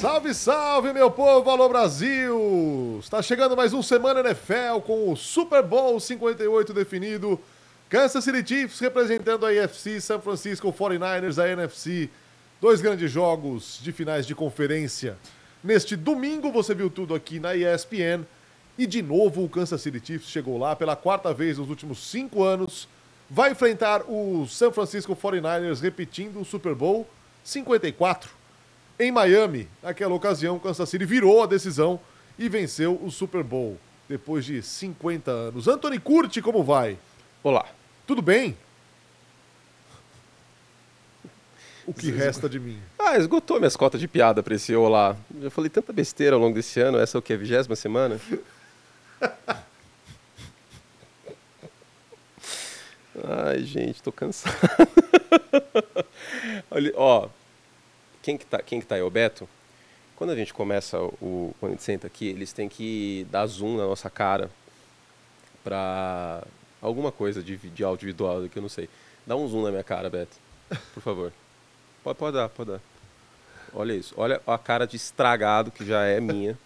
Salve, salve, meu povo, alô Brasil! Está chegando mais um Semana NFL com o Super Bowl 58 definido. Kansas City Chiefs representando a AFC, San Francisco 49ers, a NFC. Dois grandes jogos de finais de conferência. Neste domingo você viu tudo aqui na ESPN. E de novo o Kansas City Chiefs chegou lá pela quarta vez nos últimos cinco anos. Vai enfrentar o San Francisco 49ers repetindo o Super Bowl 54. Em Miami, naquela ocasião, o Kansas City virou a decisão e venceu o Super Bowl depois de 50 anos. Anthony Curti, como vai? Olá. Tudo bem? O que resta de mim? Ah, esgotou minhas cotas de piada pra esse olá. Já falei tanta besteira ao longo desse ano. Essa é o que? A vigésima semana? Ai, gente, tô cansado. Olha, ó, quem que tá, quem que tá aí? O Beto? Quando a gente começa o. Quando a gente senta aqui, eles têm que dar zoom na nossa cara pra alguma coisa de, de audiovisual que eu não sei. Dá um zoom na minha cara, Beto. Por favor. Pode, pode dar, pode dar. Olha isso. Olha a cara de estragado que já é minha.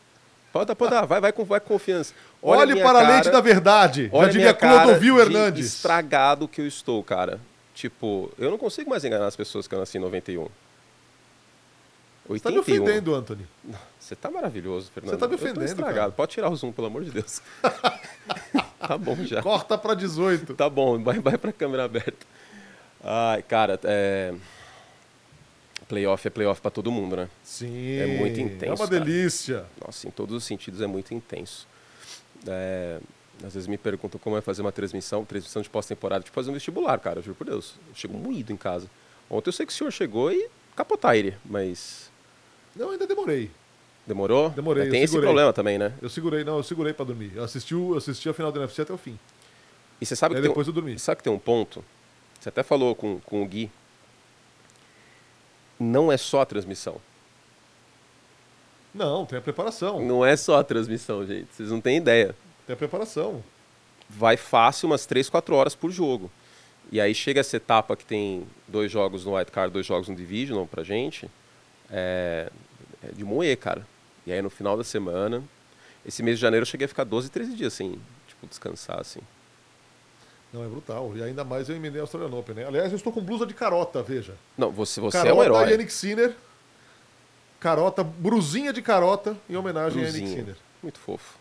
Pode dar, pode dar. Vai, vai com, vai com confiança. Olha Olhe para a lente da verdade. Olha já diria Clodovil Hernandes. estragado que eu estou, cara. Tipo, eu não consigo mais enganar as pessoas que eu nasci em 91. 81. Você tá me ofendendo, Anthony. Você tá maravilhoso, Fernando. Você tá me ofendendo, estragado. Cara. Pode tirar o zoom, pelo amor de Deus. tá bom já. Corta para 18. Tá bom, vai, vai pra câmera aberta. Ai, cara, é... Playoff é playoff para todo mundo, né? Sim. É muito intenso. É uma cara. delícia. Nossa, em todos os sentidos é muito intenso. É... Às vezes me perguntam como é fazer uma transmissão, transmissão de pós-temporada, tipo fazer um vestibular, cara, juro por Deus. Eu chego moído em casa. Ontem eu sei que o senhor chegou e capotar ele, mas não, ainda demorei. Demorou? Demorei. tem esse problema também, né? Eu segurei, não, eu segurei para dormir. Eu assisti, eu assisti a final do NFC até o fim. E você sabe que tem depois um, eu dormi. Sabe que tem um ponto? Você até falou com, com o Gui. Não é só a transmissão. Não, tem a preparação. Não é só a transmissão, gente. Vocês não têm ideia. Tem a preparação. Vai fácil umas 3, 4 horas por jogo. E aí chega essa etapa que tem dois jogos no White Card, dois jogos no Division pra gente. É de moer, cara. E aí no final da semana, esse mês de janeiro eu cheguei a ficar 12, 13 dias assim, tipo, descansar assim. Não, é brutal. E ainda mais eu emendei a Australian Open, né? Aliás, eu estou com blusa de carota, veja. Não, você, você carota, é um herói. Yannick Sinner. Carota, brusinha de carota em homenagem brusinha. a Yannick Sinner. Muito fofo.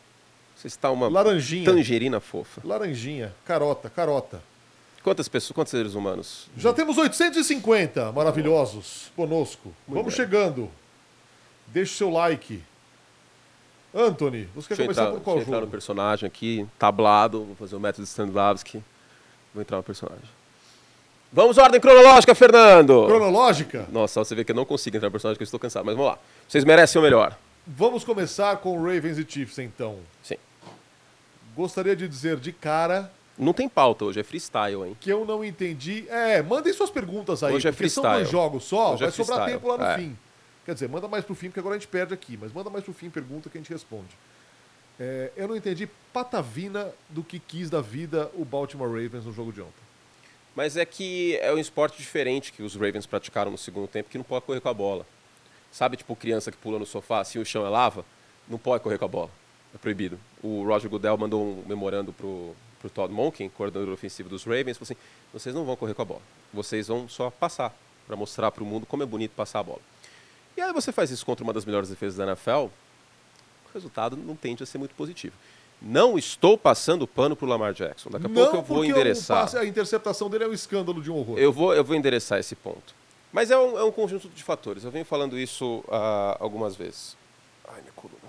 Você está uma Laranjinha. tangerina fofa. Laranjinha, carota, carota. Quantas pessoas, quantos seres humanos? Já temos 850 maravilhosos conosco. Muito Vamos bem. chegando. Deixe seu like. Anthony, você quer começar entrar, por qual deixa jogo? entrar no personagem aqui, tablado, vou fazer o método Stanislavski. Vou entrar no personagem. Vamos ordem cronológica, Fernando! Cronológica? Nossa, você vê que eu não consigo entrar no personagem, que eu estou cansado, mas vamos lá. Vocês merecem o melhor. Vamos começar com Ravens e Chiefs, então. Sim. Gostaria de dizer de cara não tem pauta hoje, é freestyle, hein? Que eu não entendi. É, mandem suas perguntas aí. Hoje é freestyle. São dois jogos só, hoje é vai é sobrar tempo lá no é. fim. Quer dizer, manda mais pro fim, porque agora a gente perde aqui. Mas manda mais pro fim, pergunta que a gente responde. É, eu não entendi patavina do que quis da vida o Baltimore Ravens no jogo de ontem. Mas é que é um esporte diferente que os Ravens praticaram no segundo tempo, que não pode correr com a bola. Sabe, tipo, criança que pula no sofá, assim o chão é lava? Não pode correr com a bola. É proibido. O Roger Goodell mandou um memorando pro, pro Todd Monken, coordenador ofensivo dos Ravens, falou assim, vocês não vão correr com a bola. Vocês vão só passar, para mostrar para o mundo como é bonito passar a bola. E aí você faz isso contra uma das melhores defesas da NFL, o resultado não tende a ser muito positivo. Não estou passando pano para o Lamar Jackson. Daqui a não, pouco eu vou endereçar. Passe, a interceptação dele é um escândalo de um horror. Eu vou, eu vou endereçar esse ponto. Mas é um, é um conjunto de fatores. Eu venho falando isso uh, algumas vezes. Ai, minha coluna.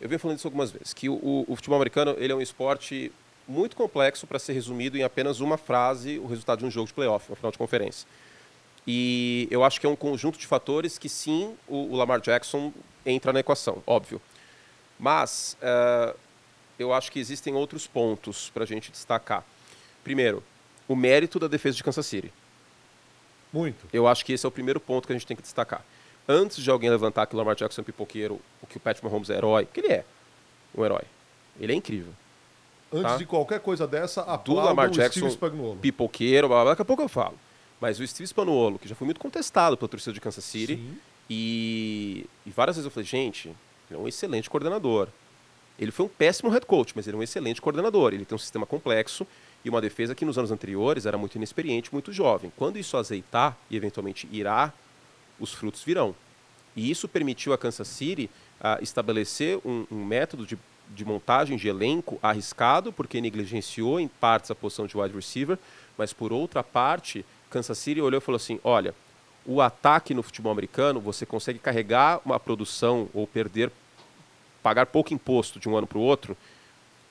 Eu venho falando isso algumas vezes. Que o, o futebol americano ele é um esporte muito complexo para ser resumido em apenas uma frase o resultado de um jogo de playoff, uma final de conferência. E eu acho que é um conjunto de fatores que sim, o, o Lamar Jackson entra na equação, óbvio. Mas uh, eu acho que existem outros pontos para a gente destacar. Primeiro, o mérito da defesa de Kansas City. Muito. Eu acho que esse é o primeiro ponto que a gente tem que destacar. Antes de alguém levantar que o Lamar Jackson é pipoqueiro, o que o Patrick Mahomes é herói, que ele é um herói. Ele é incrível. Antes tá? de qualquer coisa dessa, do Lamar Jackson, pipoqueiro, blá, blá, blá, daqui a pouco eu falo. Mas o Steve Spanuolo, que já foi muito contestado pela torcida de Kansas City. E, e várias vezes eu falei, gente, ele é um excelente coordenador. Ele foi um péssimo head coach, mas ele é um excelente coordenador. Ele tem um sistema complexo e uma defesa que nos anos anteriores era muito inexperiente, muito jovem. Quando isso azeitar e eventualmente irá, os frutos virão. E isso permitiu a Kansas City uh, estabelecer um, um método de, de, montagem de elenco arriscado, porque negligenciou em partes a posição de wide receiver, mas por outra parte, Kansas City olhou e falou assim: olha, o ataque no futebol americano, você consegue carregar uma produção ou perder, pagar pouco imposto de um ano para o outro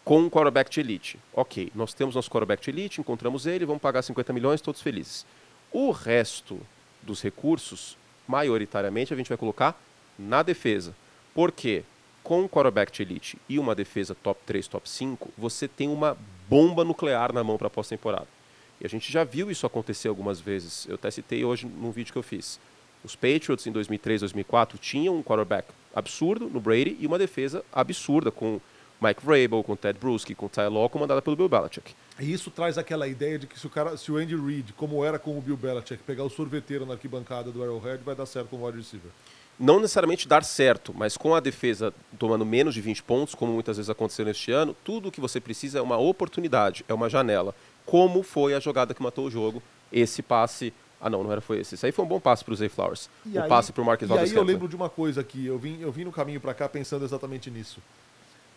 com um quarterback de elite. Ok, nós temos nosso quarterback de elite, encontramos ele, vamos pagar 50 milhões, todos felizes. O resto dos recursos, maioritariamente, a gente vai colocar na defesa. Por quê? Com um quarterback de elite e uma defesa top 3, top 5, você tem uma bomba nuclear na mão para a pós-temporada. E a gente já viu isso acontecer algumas vezes. Eu até citei hoje num vídeo que eu fiz. Os Patriots em 2003, 2004 tinham um quarterback absurdo no Brady e uma defesa absurda com Mike Vrabel, com Ted Bruschi, com Ty Law, comandada pelo Bill Belichick. E isso traz aquela ideia de que se o, cara, se o Andy Reid, como era com o Bill Belichick, pegar o sorveteiro na arquibancada do Arrowhead, vai dar certo com o wide receiver. Não necessariamente dar certo, mas com a defesa tomando menos de 20 pontos, como muitas vezes aconteceu neste ano, tudo o que você precisa é uma oportunidade, é uma janela como foi a jogada que matou o jogo, esse passe. Ah, não, não era foi esse. Esse aí foi um bom passe para o Zay Flowers. E o aí, passe para o Marcus E aí eu lembro de uma coisa aqui, eu vim, eu vim no caminho para cá pensando exatamente nisso.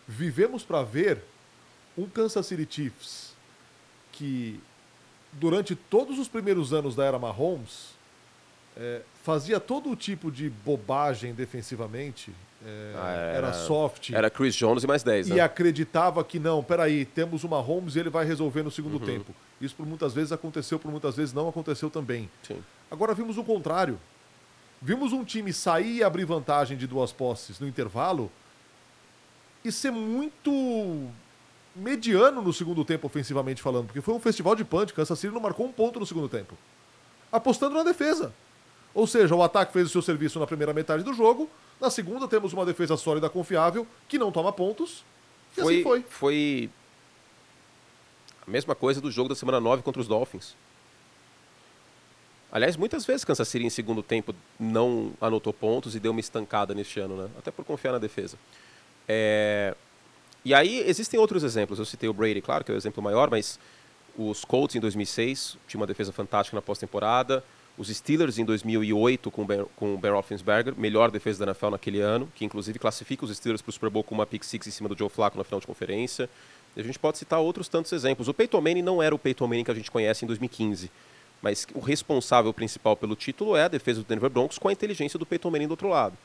Vivemos para ver um Kansas City Chiefs que, durante todos os primeiros anos da era Mahomes, é, fazia todo o tipo de bobagem defensivamente, é, ah, era, era, soft. Era Chris Jones e mais 10. E né? acreditava que não, peraí, temos uma Holmes e ele vai resolver no segundo uhum. tempo. Isso por muitas vezes aconteceu, por muitas vezes não aconteceu também. Sim. Agora vimos o contrário. Vimos um time sair e abrir vantagem de duas posses no intervalo e ser muito mediano no segundo tempo, ofensivamente falando, porque foi um festival de punch. Kansas City não marcou um ponto no segundo tempo, apostando na defesa. Ou seja, o ataque fez o seu serviço na primeira metade do jogo, na segunda, temos uma defesa sólida, confiável, que não toma pontos. E foi, assim foi. Foi a mesma coisa do jogo da semana 9 contra os Dolphins. Aliás, muitas vezes Kansas City em segundo tempo não anotou pontos e deu uma estancada neste ano, né? Até por confiar na defesa. É... E aí existem outros exemplos. Eu citei o Brady, claro, que é o exemplo maior, mas os Colts em 2006 tinha uma defesa fantástica na pós-temporada. Os Steelers em 2008 com, ben, com o Ben Roethlisberger, melhor defesa da NFL naquele ano, que inclusive classifica os Steelers para o Super Bowl com uma pick six em cima do Joe Flacco na final de conferência. A gente pode citar outros tantos exemplos. O Peyton Manning não era o Peyton Manning que a gente conhece em 2015, mas o responsável principal pelo título é a defesa do Denver Broncos com a inteligência do Peyton Manning do outro lado.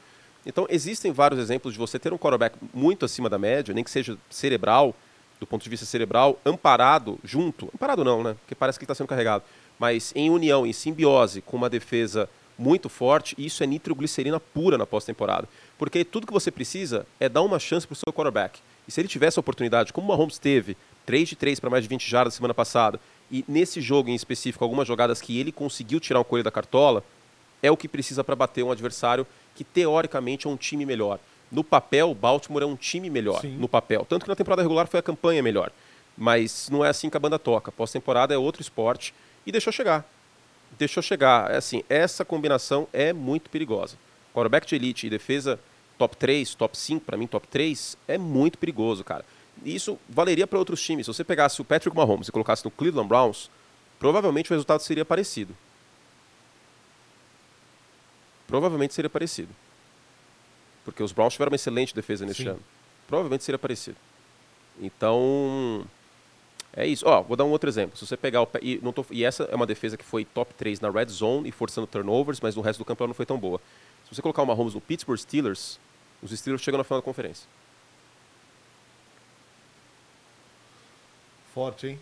Então existem vários exemplos de você ter um quarterback muito acima da média, nem que seja cerebral, do ponto de vista cerebral, amparado junto. Amparado não, né? Porque parece que ele está sendo carregado mas em união, em simbiose com uma defesa muito forte, isso é nitroglicerina pura na pós-temporada. Porque tudo que você precisa é dar uma chance para o seu quarterback. E se ele tivesse a oportunidade, como o Mahomes teve, 3 de 3 para mais de 20 jardas semana passada, e nesse jogo em específico, algumas jogadas que ele conseguiu tirar um coelho da cartola, é o que precisa para bater um adversário que teoricamente é um time melhor. No papel, Baltimore é um time melhor, Sim. no papel. Tanto que na temporada regular foi a campanha melhor. Mas não é assim que a banda toca. Pós-temporada é outro esporte e deixou chegar. Deixou chegar. É assim, essa combinação é muito perigosa. Quarterback de elite e defesa top 3, top 5, para mim top 3, é muito perigoso, cara. E isso valeria para outros times. Se você pegasse o Patrick Mahomes e colocasse no Cleveland Browns, provavelmente o resultado seria parecido. Provavelmente seria parecido. Porque os Browns tiveram uma excelente defesa neste Sim. ano. Provavelmente seria parecido. Então, é isso. Ó, vou dar um outro exemplo. Se você pegar o. E, não tô, e essa é uma defesa que foi top 3 na red zone e forçando turnovers, mas no resto do campo ela não foi tão boa. Se você colocar o Mahomes no Pittsburgh Steelers, os Steelers chegam na final da conferência. Forte, hein?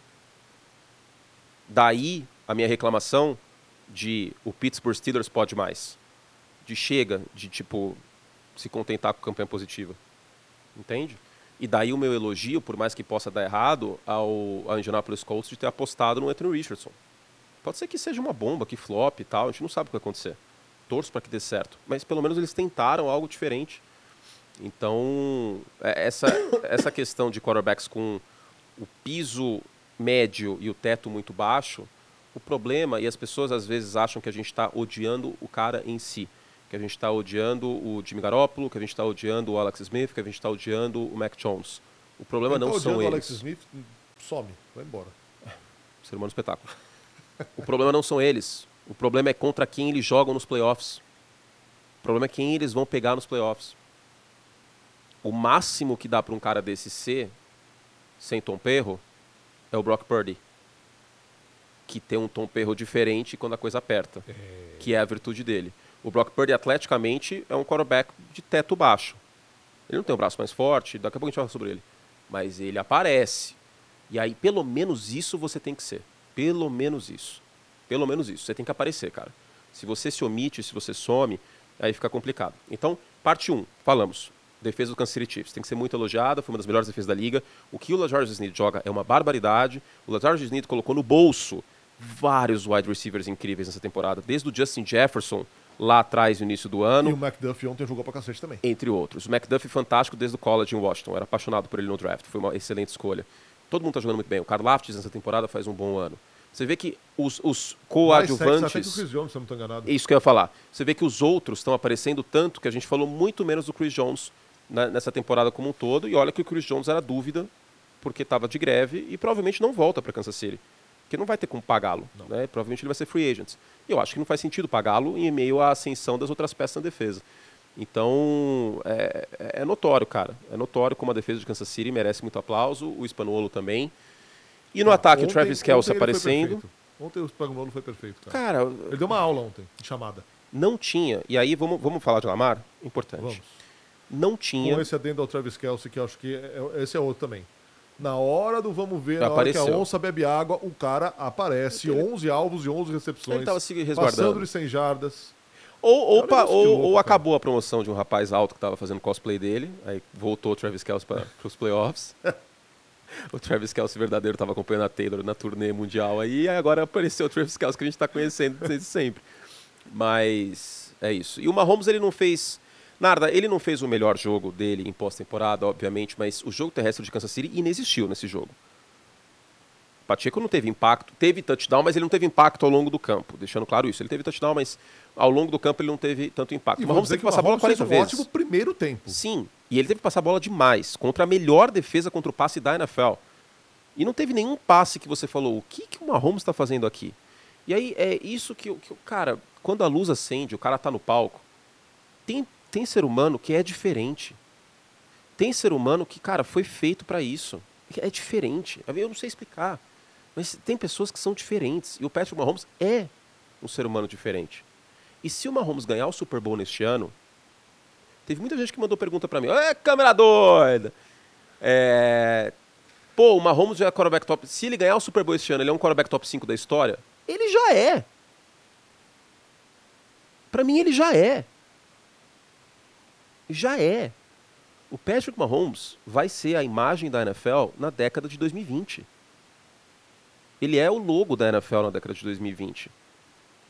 Daí a minha reclamação de o Pittsburgh Steelers pode mais. De chega, de tipo, se contentar com campanha positiva. Entende? E daí o meu elogio, por mais que possa dar errado, ao, ao Indianapolis Colts de ter apostado no Anthony Richardson. Pode ser que seja uma bomba, que flop e tal, a gente não sabe o que vai acontecer. Torço para que dê certo. Mas pelo menos eles tentaram algo diferente. Então, é, essa, essa questão de quarterbacks com o piso médio e o teto muito baixo, o problema, e as pessoas às vezes acham que a gente está odiando o cara em si. Que a gente está odiando o Jimmy Garoppolo, que a gente está odiando o Alex Smith, que a gente está odiando o Mac Jones. O problema Quem não tá são odiando o eles. Alex Smith, some, vai embora. Ser humano espetáculo. O problema não são eles. O problema é contra quem eles jogam nos playoffs. O problema é quem eles vão pegar nos playoffs. O máximo que dá para um cara desse ser, sem tom perro, é o Brock Purdy. Que tem um tom perro diferente quando a coisa aperta. Que é a virtude dele. O Brock Purdy, atleticamente, é um quarterback de teto baixo. Ele não tem o braço mais forte, daqui a pouco a gente fala sobre ele. Mas ele aparece. E aí, pelo menos isso você tem que ser. Pelo menos isso. Pelo menos isso. Você tem que aparecer, cara. Se você se omite, se você some, aí fica complicado. Então, parte 1, falamos. Defesa do Kansas City Chiefs. Tem que ser muito elogiada, foi uma das melhores defesas da liga. O que o LaJarge Sneed joga é uma barbaridade. O LaJarge Sneed colocou no bolso vários wide receivers incríveis nessa temporada. Desde o Justin Jefferson, lá atrás, no início do ano E o McDuff ontem jogou pra cacete também. entre outros. O McDuffie fantástico desde o college em Washington. Era apaixonado por ele no draft. Foi uma excelente escolha. Todo mundo está jogando muito bem. O Karlaftis nessa temporada faz um bom ano. Você vê que os, os Mais sexy até que o coadjuvantes... Chris Jones, se eu não estou enganado. Isso que eu ia falar. Você vê que os outros estão aparecendo tanto que a gente falou muito menos do Chris Jones na- nessa temporada como um todo. E olha que o Chris Jones era dúvida porque estava de greve e provavelmente não volta para Kansas City. Porque não vai ter como pagá-lo. Né? Provavelmente ele vai ser free agent. E eu acho que não faz sentido pagá-lo em meio à ascensão das outras peças na defesa. Então, é, é notório, cara. É notório como a defesa de Kansas City merece muito aplauso. O Spanuolo também. E no ataque, o Travis Kelce aparecendo. Ontem o Spagnolo foi perfeito, cara. Cara, Ele deu uma aula ontem, de chamada. não tinha. E aí, vamos, vamos falar de Lamar? Importante. Vamos. Não tinha. Com esse adendo ao Travis Kelsey, que eu acho que é- é- esse é outro também. Na hora do vamos ver, na hora que Apareceu. a onça bebe água, o cara aparece. 11 alvos e 11 recepções. Ele tava se resguardando. Passando de 100 jardas. Ou, ou, É pa- de ou- louco, ou acabou a promoção de um rapaz alto que estava fazendo cosplay dele, aí voltou o Travis Kelce para os playoffs. o Travis Kelce verdadeiro estava acompanhando a Taylor na turnê mundial aí, e agora apareceu o Travis Kelce que a gente está conhecendo desde sempre. Mas é isso. E o Mahomes ele não fez. Narda, ele não fez o melhor jogo dele em pós-temporada, obviamente, mas o jogo terrestre de Kansas City inexistiu nesse jogo. Pacheco não teve impacto, teve touchdown, mas ele não teve impacto ao longo do campo, deixando claro isso. Ele teve touchdown, mas ao longo do campo ele não teve tanto impacto. E Mahomes dizer teve que passar a bola Mahomes 40 fez um vezes. ótimo primeiro tempo. Sim, e ele teve que passar a bola demais contra a melhor defesa contra o passe da NFL. E não teve nenhum passe que você falou, o que, que o Mahomes está fazendo aqui? E aí é isso que, o- que o cara, quando a luz acende, o cara tá no palco, tem, tem ser humano que é diferente. Tem ser humano que, cara, foi feito para isso. É diferente. Eu não sei explicar. Mas tem pessoas que são diferentes. E o Patrick Mahomes é um ser humano diferente. E se o Mahomes ganhar o Super Bowl neste ano, Teve muita gente que mandou pergunta pra mim. É, câmera doida! É... Pô, o Mahomes já é quarterback top. Se ele ganhar o Super Bowl este ano, ele é um quarterback top 5 da história? Ele já é. Pra mim, ele já é. Já é. O Patrick Mahomes vai ser a imagem da NFL na década de 2020. Ele é o logo da NFL na década de 2020.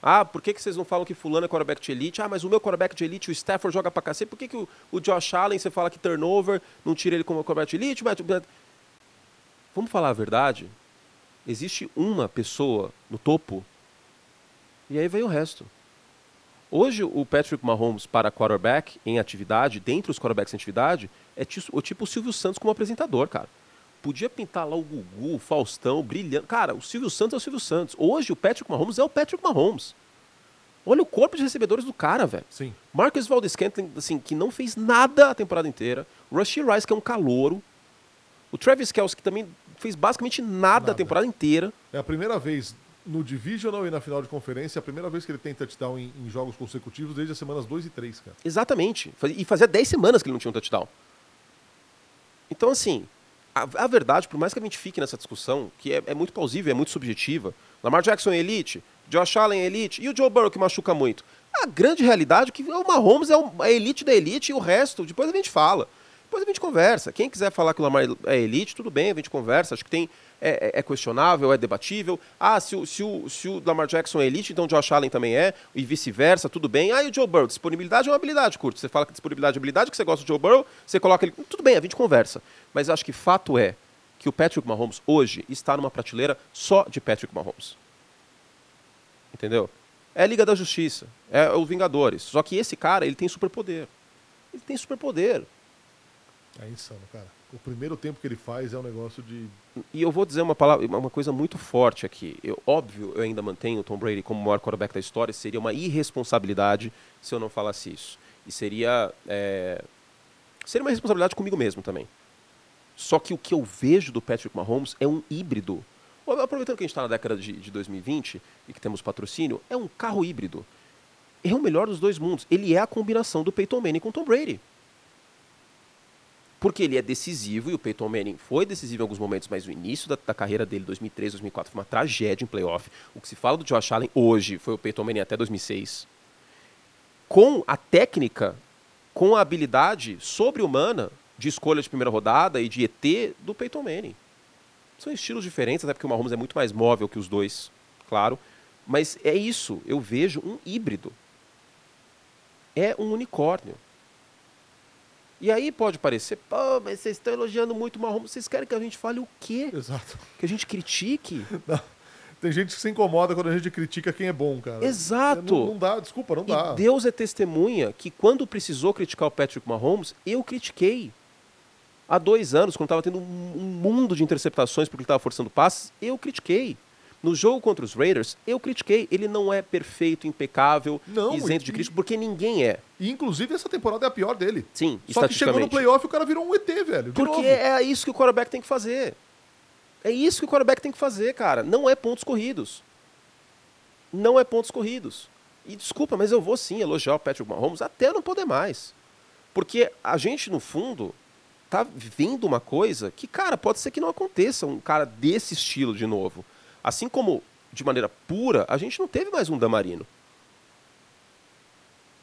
Ah, por que, que vocês não falam que fulano é quarterback de elite? Ah, mas o meu quarterback de elite, o Stafford, joga pra cacete. Por que, que o, o Josh Allen, você fala que turnover, não tira ele como quarterback de elite? Mas... Vamos falar a verdade? Existe uma pessoa no topo e aí vem o resto. Hoje, o Patrick Mahomes para quarterback em atividade, dentre os quarterbacks em atividade, é ti- o tipo o Silvio Santos como apresentador, cara. Podia pintar lá o Gugu, o Faustão, brilhando. Cara, o Silvio Santos é o Silvio Santos. Hoje, o Patrick Mahomes é o Patrick Mahomes. Olha o corpo de recebedores do cara, velho. Sim. Marcus Valdez Scantling, assim, que não fez nada a temporada inteira. Rushy Rice, que é um calouro. O Travis Kelce, que também fez basicamente nada, Nada. a temporada inteira. É a primeira vez no Divisional e na final de conferência, é a primeira vez que ele tem touchdown em, em jogos consecutivos desde as semanas 2 e 3, cara. Exatamente. E fazia 10 semanas que ele não tinha um touchdown. Então, assim, a, a verdade, por mais que a gente fique nessa discussão, que é, é muito plausível, é muito subjetiva, Lamar Jackson é elite, Josh Allen é elite, e o Joe Burrow que machuca muito. A grande realidade é que o Mahomes é a elite da elite e o resto, depois a gente fala. Depois a gente conversa. Quem quiser falar que o Lamar é elite, tudo bem, a gente conversa. Acho que tem é, é- é questionável, é debatível. Ah, se o, se, o, se o Lamar Jackson é elite, então o Josh Allen também é, e vice-versa, tudo bem. Ah, e o Joe Burrow? Disponibilidade é uma habilidade, curto. Você fala que disponibilidade é habilidade, que você gosta do Joe Burrow, você coloca ele. Tudo bem, a gente conversa. Mas acho que fato é que o Patrick Mahomes hoje está numa prateleira só de Patrick Mahomes. Entendeu? É a Liga da Justiça. É o Vingadores. Só que esse cara, ele tem superpoder. Ele tem superpoder. É insano, cara. O primeiro tempo que ele faz é um negócio de. E eu vou dizer uma palavra, uma coisa muito forte aqui. Eu, óbvio, eu ainda mantenho o Tom Brady como o maior quarterback da história. Seria uma irresponsabilidade se eu não falasse isso. E seria. É... Seria uma responsabilidade comigo mesmo também. Só que o que eu vejo do Patrick Mahomes é um híbrido. Aproveitando que a gente está na década de, de 2020 e que temos patrocínio, é um carro híbrido. É o melhor dos dois mundos. Ele é a combinação do Peyton Manning com o Tom Brady. Porque ele é decisivo e o Peyton Manning foi decisivo em alguns momentos, mas o início da, da carreira dele, 2003, 2004, foi uma tragédia em playoff. O que se fala do Josh Allen hoje foi o Peyton Manning até 2006. Com a técnica, com a habilidade sobre-humana de escolha de primeira rodada e de ET do Peyton Manning. São estilos diferentes, até porque o Mahomes é muito mais móvel que os dois, claro. Mas é isso, eu vejo um híbrido. É um unicórnio. E aí pode parecer, pô, mas vocês estão elogiando muito o Mahomes, vocês querem que a gente fale o quê? Exato. Que a gente critique? Não. Tem gente que se incomoda quando a gente critica quem é bom, cara. Exato. Não, não dá, desculpa, não dá. E Deus é testemunha que quando precisou criticar o Patrick Mahomes, eu critiquei. Há dois anos, quando estava tendo um mundo de interceptações porque ele estava forçando passes, eu critiquei. No jogo contra os Raiders, eu critiquei. Ele não é perfeito, impecável, Não, isento e- de crítica, porque ninguém é. E, inclusive, essa temporada é a pior dele. Sim, Só que chegou no playoff e o cara virou um ET, velho. Porque novo. é isso que o quarterback tem que fazer. É isso que o quarterback tem que fazer, cara. Não é pontos corridos. Não é pontos corridos. E desculpa, mas eu vou sim elogiar o Patrick Mahomes até não poder mais. Porque a gente, no fundo, tá vendo uma coisa que, cara, pode ser que não aconteça um cara desse estilo de novo. Assim como, de maneira pura, a gente não teve mais um Damarino.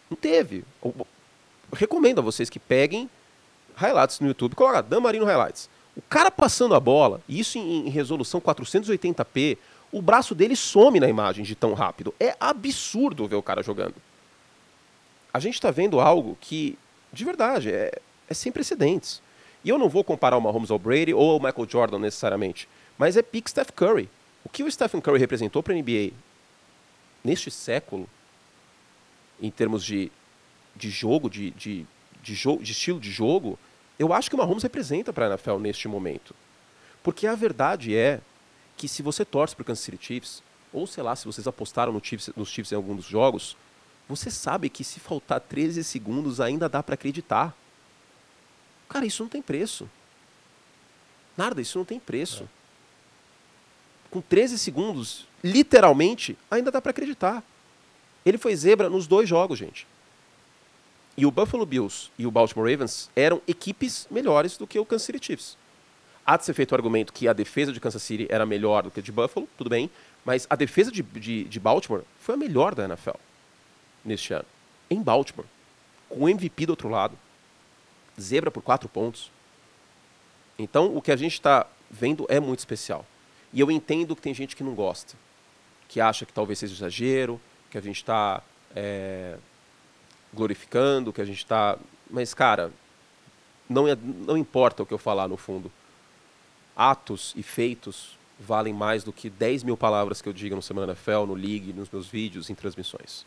Não teve. Eu- recomendo a vocês que peguem highlights no YouTube, coloca Damarino Highlights. O cara passando a bola, isso em, resolução 480p, o braço dele some na imagem de tão rápido. É absurdo ver o cara jogando. A gente está vendo algo que, de verdade, é, é sem precedentes. E eu não vou comparar o Mahomes ao Brady ou ao Michael Jordan necessariamente, mas é pique Steph Curry. O que o Stephen Curry representou para a NBA neste século, em termos de, de jogo, de, de, de, de estilo de jogo, eu acho que o Mahomes representa para a NFL neste momento. Porque a verdade é que se você torce para o Kansas City Chiefs, ou sei lá, se vocês apostaram no Chiefs, nos Chiefs em algum dos jogos, você sabe que se faltar 13 segundos ainda dá para acreditar. Cara, isso não tem preço. Nada, isso não tem preço. Com 13 segundos, literalmente, ainda dá para acreditar. Ele foi zebra nos dois jogos, gente. E o Buffalo Bills e o Baltimore Ravens eram equipes melhores do que o Kansas City Chiefs. Há de ser feito o argumento que a defesa de Kansas City era melhor do que a de Buffalo, tudo bem, mas a defesa de, de, de Baltimore foi a melhor da NFL neste ano. Em Baltimore. Com o MVP do outro lado. Zebra por quatro pontos. Então, o que a gente está vendo é muito especial. E eu entendo que tem gente que não gosta. Que acha que talvez seja exagero, que a gente está é, glorificando, que a gente está. Mas, cara, não, é, não importa o que eu falar no fundo. Atos e feitos valem mais do que 10 mil palavras que eu diga no Semana NFL, no League, nos meus vídeos, em transmissões.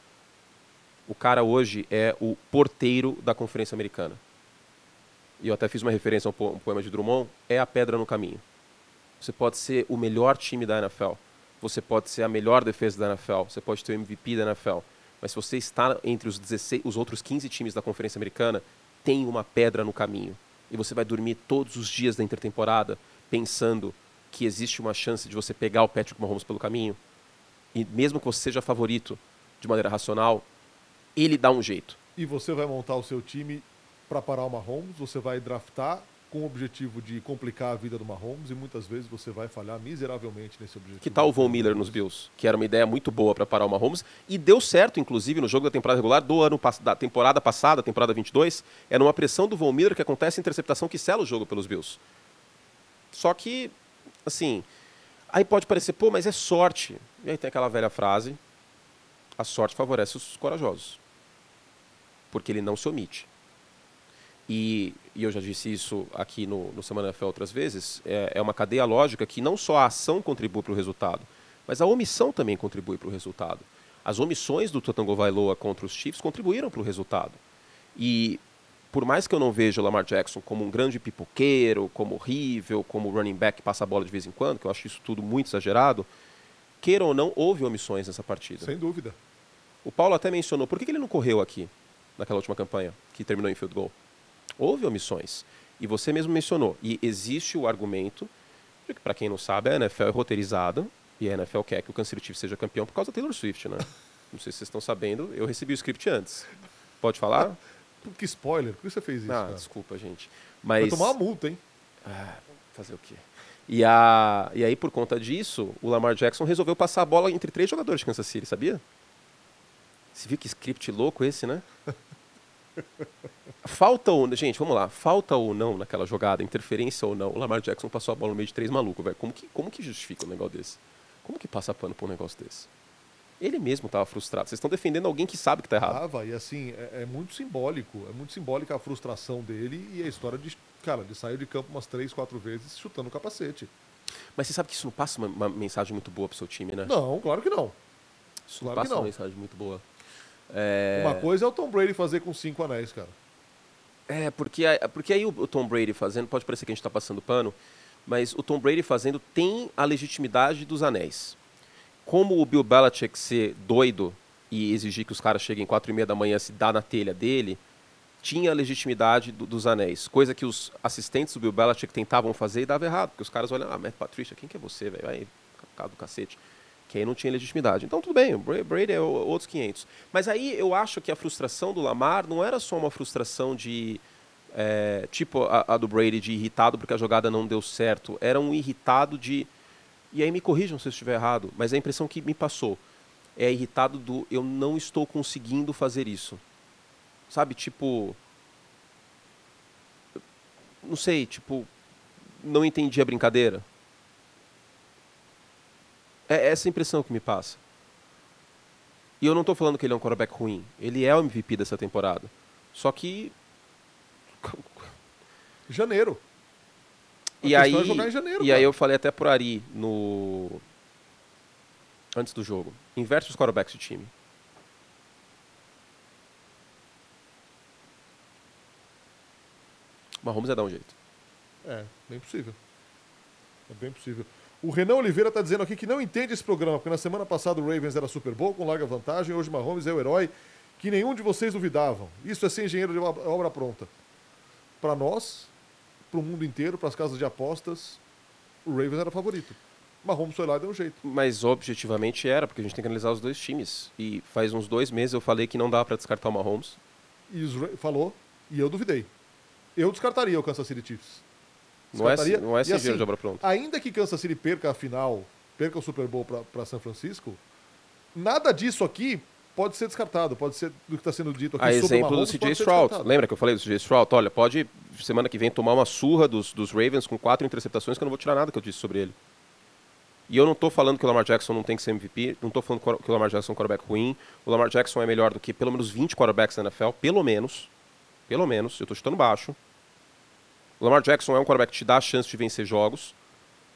O cara hoje é o porteiro da Conferência Americana. E eu até fiz uma referência a um poema de Drummond, é a pedra no caminho. Você pode ser o melhor time da NFL. Você pode ser a melhor defesa da NFL. Você pode ter o MVP da NFL. Mas se você está entre os, 16, os outros 15 times da Conferência Americana, tem uma pedra no caminho. E você vai dormir todos os dias da intertemporada pensando que existe uma chance de você pegar o Patrick Mahomes pelo caminho. E mesmo que você seja favorito de maneira racional, ele dá um jeito. E você vai montar o seu time para parar o Mahomes, você vai draftar com o objetivo de complicar a vida do Mahomes e muitas vezes você vai falhar miseravelmente nesse objetivo. Que tal o Von Miller nos Bills? Que era uma ideia muito boa para parar o Mahomes. E deu certo, inclusive, no jogo da temporada regular do ano da temporada passada, temporada 22. Era uma pressão do Von Miller que acontece a interceptação que sela o jogo pelos Bills. Só que, assim, aí pode parecer, pô, mas é sorte. E aí tem aquela velha frase: a sorte favorece os corajosos. Porque ele não se omite. E, e eu já disse isso aqui no, no Semana NFL outras vezes, é, é uma cadeia lógica que não só a ação contribui para o resultado, mas a omissão também contribui para o resultado. As omissões do Tua Vailoa contra os Chiefs contribuíram para o resultado. E por mais que eu não veja o Lamar Jackson como um grande pipoqueiro, como horrível, como running back que passa a bola de vez em quando, que eu acho isso tudo muito exagerado, queira ou não, houve omissões nessa partida. Sem dúvida. O Paulo até mencionou, por que ele não correu aqui, naquela última campanha, que terminou em field goal? Houve omissões. E você mesmo mencionou. E existe o argumento de que, para quem não sabe, a NFL é roteirizada e a NFL quer que o Kansas City seja campeão por causa da Taylor Swift, né? Não sei se vocês estão sabendo, eu recebi o script antes. Pode falar? Que spoiler, por que você fez isso? Ah, cara? desculpa, gente. Mas... Vai tomar uma multa, hein? Ah, fazer o quê? E, a... e aí, por conta disso, o Lamar Jackson resolveu passar a bola entre três jogadores de Kansas City, sabia? Você viu que script louco esse, né? Falta ou gente, vamos lá, falta ou não naquela jogada, interferência ou não, o Lamar Jackson passou a bola no meio de três malucos, velho. Como que, como que justifica um negócio desse? Como que passa pano pra um negócio desse? Ele mesmo estava frustrado. Vocês estão defendendo alguém que sabe que está errado. Tava, e assim, é, é, muito simbólico. É muito simbólica a frustração dele e a história de. Cara, ele saiu de campo umas três, quatro vezes chutando o capacete. Mas você sabe que isso não passa uma, uma mensagem muito boa pro seu time, né? Não, claro que não. Isso claro não passa não. uma mensagem muito boa. É... Uma coisa é o Tom Brady fazer com cinco anéis, cara. É, porque, porque aí o Tom Brady fazendo, pode parecer que a gente está passando pano, mas o Tom Brady fazendo tem a legitimidade dos anéis. Como o Bill Belichick ser doido e exigir que os caras cheguem quatro e meia da manhã se dar na telha dele, tinha a legitimidade do, dos anéis. Coisa que os assistentes do Bill Belichick tentavam fazer e dava errado, porque os caras olham, ah, Matt Patricia, quem que é você, velho? Vai, cara do cacete. Que aí não tinha legitimidade. Então, tudo bem, o Brady é outros 500. Mas aí eu acho que a frustração do Lamar não era só uma frustração de. É, tipo a, a, do Brady, de irritado porque a jogada não deu certo. Era um irritado de. E aí me corrijam se eu estiver errado, mas a impressão que me passou é irritado do eu não estou conseguindo fazer isso. Sabe, tipo. Não sei, tipo. Não entendi a brincadeira. É essa impressão que me passa. E eu não estou falando que ele é um quarterback ruim. Ele é o MVP dessa temporada. Só que. Janeiro. A e aí, é janeiro, e aí eu falei até por Ari no. Antes do jogo. Inverte os quarterbacks do time. Mahomes é dar um jeito. É, bem possível. É bem possível. O Renan Oliveira está dizendo aqui que não entende esse programa, porque na semana passada o Ravens era Super Bowl com larga vantagem, hoje Mahomes é o herói que nenhum de vocês duvidavam. Isso é ser engenheiro de obra pronta. Para nós, para o mundo inteiro, para as casas de apostas, o Ravens era favorito. Mahomes foi lá e deu um jeito. Mas objetivamente era, porque a gente tem que analisar os dois times. E faz uns dois meses eu falei que não dá para descartar o Mahomes. E falou, e eu duvidei. Eu descartaria o Kansas City Chiefs. Não é, não é sem assim, de obra pronta. Ainda que Kansas City perca a final, perca o Super Bowl para São Francisco, nada disso aqui pode ser descartado, pode ser do que está sendo dito aqui. A exemplo do CJ Stroud. Lembra que eu falei do CJ Stroud? Olha, pode semana que vem tomar uma surra dos, dos Ravens com quatro interceptações que eu não vou tirar nada que eu disse sobre ele. E eu não estou falando que o Lamar Jackson não tem que ser MVP, não estou falando que o Lamar Jackson é um quarterback ruim. O Lamar Jackson é melhor do que pelo menos 20 quarterbacks na NFL, pelo menos. Pelo menos, eu estou chutando baixo. Lamar Jackson é um quarterback que te dá a chance de vencer jogos.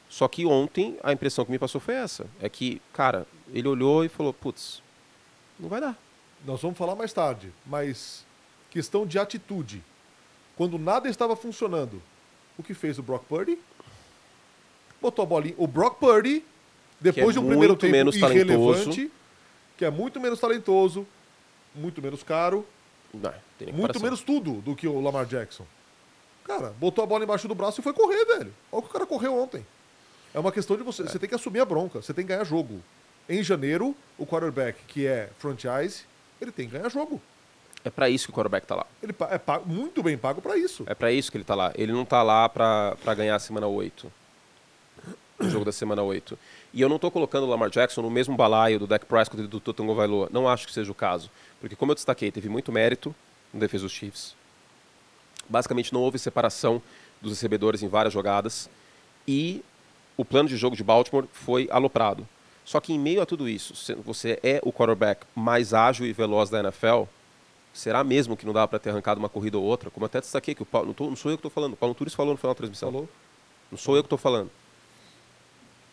Só que ontem a impressão que me passou foi essa. É que, cara, ele olhou e falou, putz, não vai dar. Nós vamos falar mais tarde, mas questão de atitude. Quando nada estava funcionando, o que fez o Brock Purdy? Botou a bolinha. O Brock Purdy, depois é de um primeiro tempo menos irrelevante, talentoso. que é muito menos talentoso, muito menos caro, não, muito menos tudo do que o Lamar Jackson. Cara, botou a bola embaixo do braço e foi correr, velho. Olha o que o cara correu ontem. É uma questão de você. É. Você tem que assumir a bronca, você tem que ganhar jogo. Em janeiro, o quarterback, que é franchise, ele tem que ganhar jogo. É para isso que o quarterback tá lá. Ele é pago, muito bem pago para isso. É para isso que ele tá lá. Ele não tá lá para ganhar a semana 8. O jogo da semana 8. E eu não tô colocando o Lamar Jackson no mesmo balaio do Dak Prescott e do Tutango Vailoa. Não acho que seja o caso. Porque, como eu destaquei, teve muito mérito no defesa dos Chiefs. Basicamente, não houve separação dos recebedores em várias jogadas e o plano de jogo de Baltimore foi aloprado. Só que em meio a tudo isso, você é o quarterback mais ágil e veloz da NFL, será mesmo que não dá para ter arrancado uma corrida ou outra? Como até destaquei que o Paulo, não, tô, não sou eu que estou falando, o Paulo Turis falou no final da transmissão. Falou. Não sou eu que estou falando.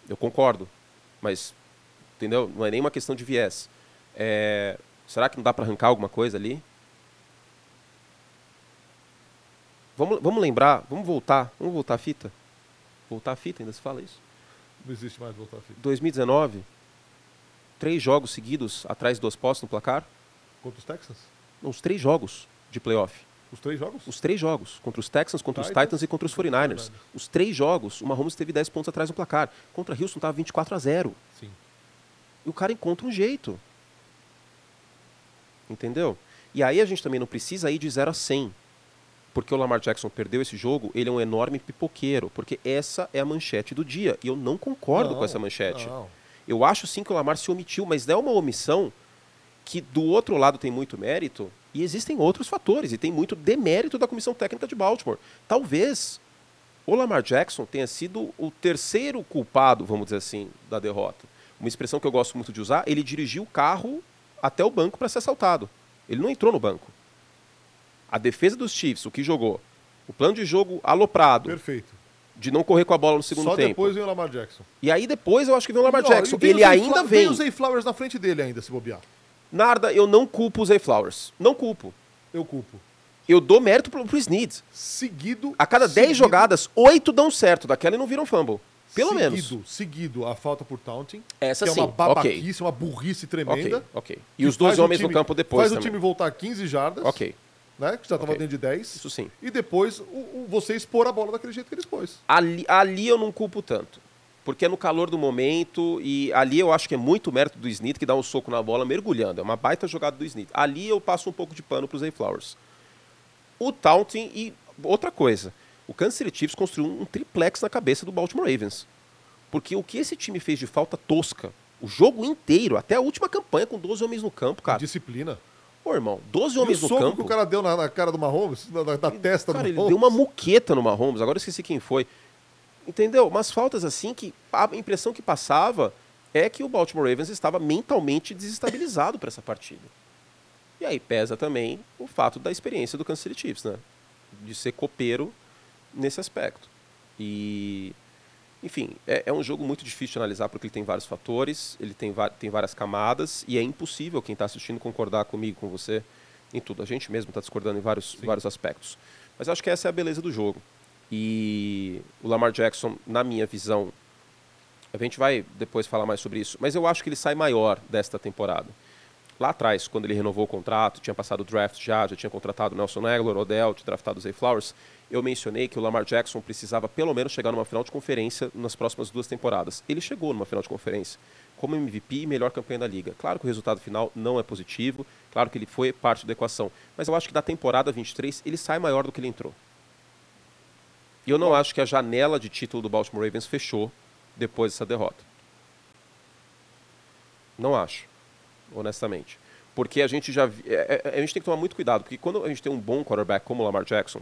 Eu concordo, mas entendeu? Não é nem uma questão de viés. É, será que não dá para arrancar alguma coisa ali? Vamos, vamos lembrar, vamos voltar, vamos voltar a fita? Voltar a fita, ainda se fala isso? Não existe mais voltar a fita. 2019, três jogos seguidos atrás dos postos no placar. Contra os Texans? Não, os três jogos de playoff. Os três jogos? Os três jogos. Contra os Texans, contra Titans, os Titans e contra os 49ers. Os três jogos, o Mahomes teve 10 pontos atrás no placar. Contra Houston estava 24 a 0. Sim. E o cara encontra um jeito. Entendeu? E aí a gente também não precisa ir de 0 a 100. Porque o Lamar Jackson perdeu esse jogo, ele é um enorme pipoqueiro. Porque essa é a manchete do dia. E eu não concordo Não, com essa manchete. Não. Eu acho sim que o Lamar se omitiu, mas é uma omissão que do outro lado tem muito mérito e existem outros fatores e tem muito demérito da comissão técnica de Baltimore. Talvez o Lamar Jackson tenha sido o terceiro culpado, vamos dizer assim, da derrota. Uma expressão que eu gosto muito de usar, ele dirigiu o carro até o banco para ser assaltado. Ele não entrou no banco. A defesa dos Chiefs, o que jogou? O plano de jogo aloprado, Perfeito. de não correr com a bola no segundo Só tempo. depois vem o Lamar Jackson. E aí depois eu acho que vem o Lamar E, ó, Jackson. e Ele o ainda vem. o Zay Flowers na frente dele ainda, se bobear. Narda, eu não culpo o Zay Flowers. Não culpo. Eu culpo. Eu dou mérito pro, pro Snead. Seguido. A cada 10 seguido- jogadas, 8 dão certo. Daquela e não viram fumble. Pelo seguido, menos. Seguido a falta por taunting. Essa que sim, é uma ok. babaquice, uma burrice Ok, tremenda. ok. E que os 12 faz o homens no time- campo depois Faz o também. time voltar 15 jardas. Ok. Né? Que já estava Ok. dentro de 10. Isso sim. E depois o, o- você expor a bola daquele jeito que ele expôs. Ali, ali eu não culpo tanto. Porque é no calor do momento e ali eu acho que é muito mérito do Snead que dá um soco na bola mergulhando. É uma baita jogada do Snead. Ali eu passo um pouco de pano pro Zay Flowers. O Taunting e outra coisa. O Kansas City Chiefs construiu um triplex na cabeça do Baltimore Ravens. Porque o que esse time fez de falta tosca, o jogo inteiro, até a última campanha com 12 homens no campo, cara. Disciplina. Ô, irmão, 12 E o homens no campo. que o cara deu na, na cara do Mahomes, na, na- na testa Cara, do ele Mahomes. deu uma muqueta no Mahomes, agora eu esqueci quem foi. Entendeu? Umas faltas assim que a impressão que passava é que o Baltimore Ravens estava mentalmente desestabilizado para essa partida. E aí pesa também o fato da experiência do Kansas City Chiefs, né? De ser copeiro nesse aspecto. E, enfim, é, é um jogo muito difícil de analisar porque ele tem vários fatores, ele tem, tem várias camadas e é impossível quem está assistindo concordar comigo, com você, em tudo. A gente mesmo está discordando em vários, vários aspectos. Mas acho que essa é a beleza do jogo. E o Lamar Jackson, na minha visão, a gente vai depois falar mais sobre isso, mas eu acho que ele sai maior desta temporada. Lá atrás, quando ele renovou o contrato, tinha passado o draft já, já tinha contratado Nelson Aguilar, Odell, tinha draftado o Zay Flowers, eu mencionei que o Lamar Jackson precisava pelo menos chegar numa final de conferência nas próximas duas temporadas. Ele chegou numa final de conferência como MVP e melhor campeão da liga. Claro que o resultado final não é positivo, claro que ele foi parte da equação, mas eu acho que da temporada 23 ele sai maior do que ele entrou. E eu não acho que a janela de título do Baltimore Ravens fechou depois dessa derrota. Não acho, honestamente. Porque a gente já. é- é- a gente tem que tomar muito cuidado, porque quando a gente tem um bom quarterback como o Lamar Jackson,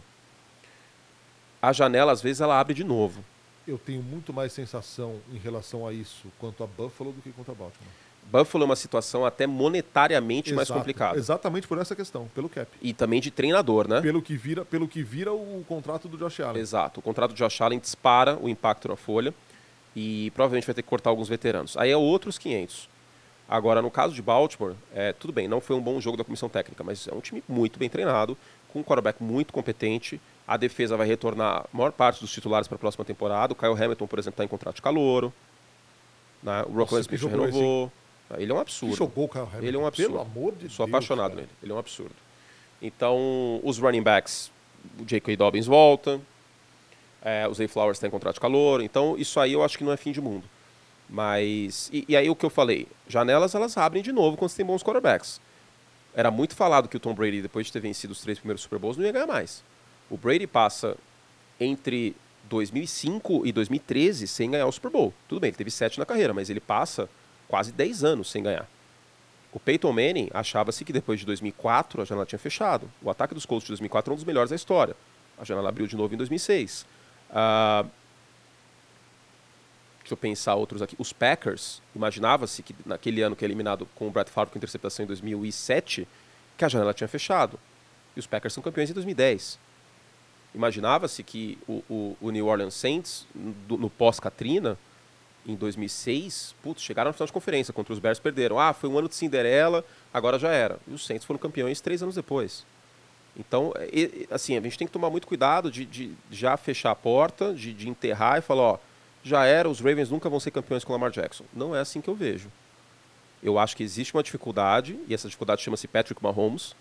a janela, às vezes, ela abre de novo. Eu tenho muito mais sensação em relação a isso quanto a Buffalo do que contra a Baltimore. Buffalo é uma situação até monetariamente mais Exato. complicada. Exatamente por essa questão, pelo cap. E também de treinador, né? Pelo que vira, pelo que vira o contrato do Josh Allen. Exato. O contrato de Josh Allen dispara o impacto na folha e provavelmente vai ter que cortar alguns veteranos. Aí é outros 500. Agora, no caso de Baltimore, é, tudo bem, não foi um bom jogo da comissão técnica, mas é um time muito bem treinado, com um quarterback muito competente. A defesa vai retornar a maior parte dos titulares para a próxima temporada. O Kyle Hamilton, por exemplo, está em contrato de calouro. Né? O que Smith jogou esse, renovou. Ele é um Que absurdo. jogou o Kyle Hamilton. Ele é um absurdo. Pelo amor de Sou Deus. apaixonado cara. nele. Ele é um absurdo. Então, os running backs, o J.K. Dobbins volta, é, o Zay Flowers está em contrato de calor. Então, isso aí eu acho que não é fim de mundo. Mas, e, e aí o que eu falei? Janelas, elas abrem de novo quando você tem bons quarterbacks. Era muito falado que o Tom Brady, depois de ter vencido os três primeiros Super Bowls, não ia ganhar mais. O Brady passa entre 2005 e 2013 sem ganhar o Super Bowl. Tudo bem, ele teve sete na carreira, mas ele passa quase 10 anos sem ganhar. O Peyton Manning achava-se que depois de 2004 a janela tinha fechado. O ataque dos Colts de 2004 é um dos melhores da história. A janela abriu de novo em 2006. Ah, deixa eu pensar outros aqui. Os Packers, imaginava-se que naquele ano que é eliminado com o Brett Favre com interceptação em 2007, que a janela tinha fechado. E os Packers são campeões em 2010. Imaginava-se que o, o- o New Orleans Saints, no pós-Katrina, em 2006, putz, chegaram na final de conferência contra os Bears, perderam. Ah, foi um ano de Cinderela, agora já era. E os Saints foram campeões três anos depois. Então, assim, a gente tem que tomar muito cuidado de, de já fechar a porta, de, de enterrar e falar, ó, já era, os Ravens nunca vão ser campeões com Lamar Jackson. Não é assim que eu vejo. Eu acho que existe uma dificuldade, e essa dificuldade chama-se Patrick Mahomes,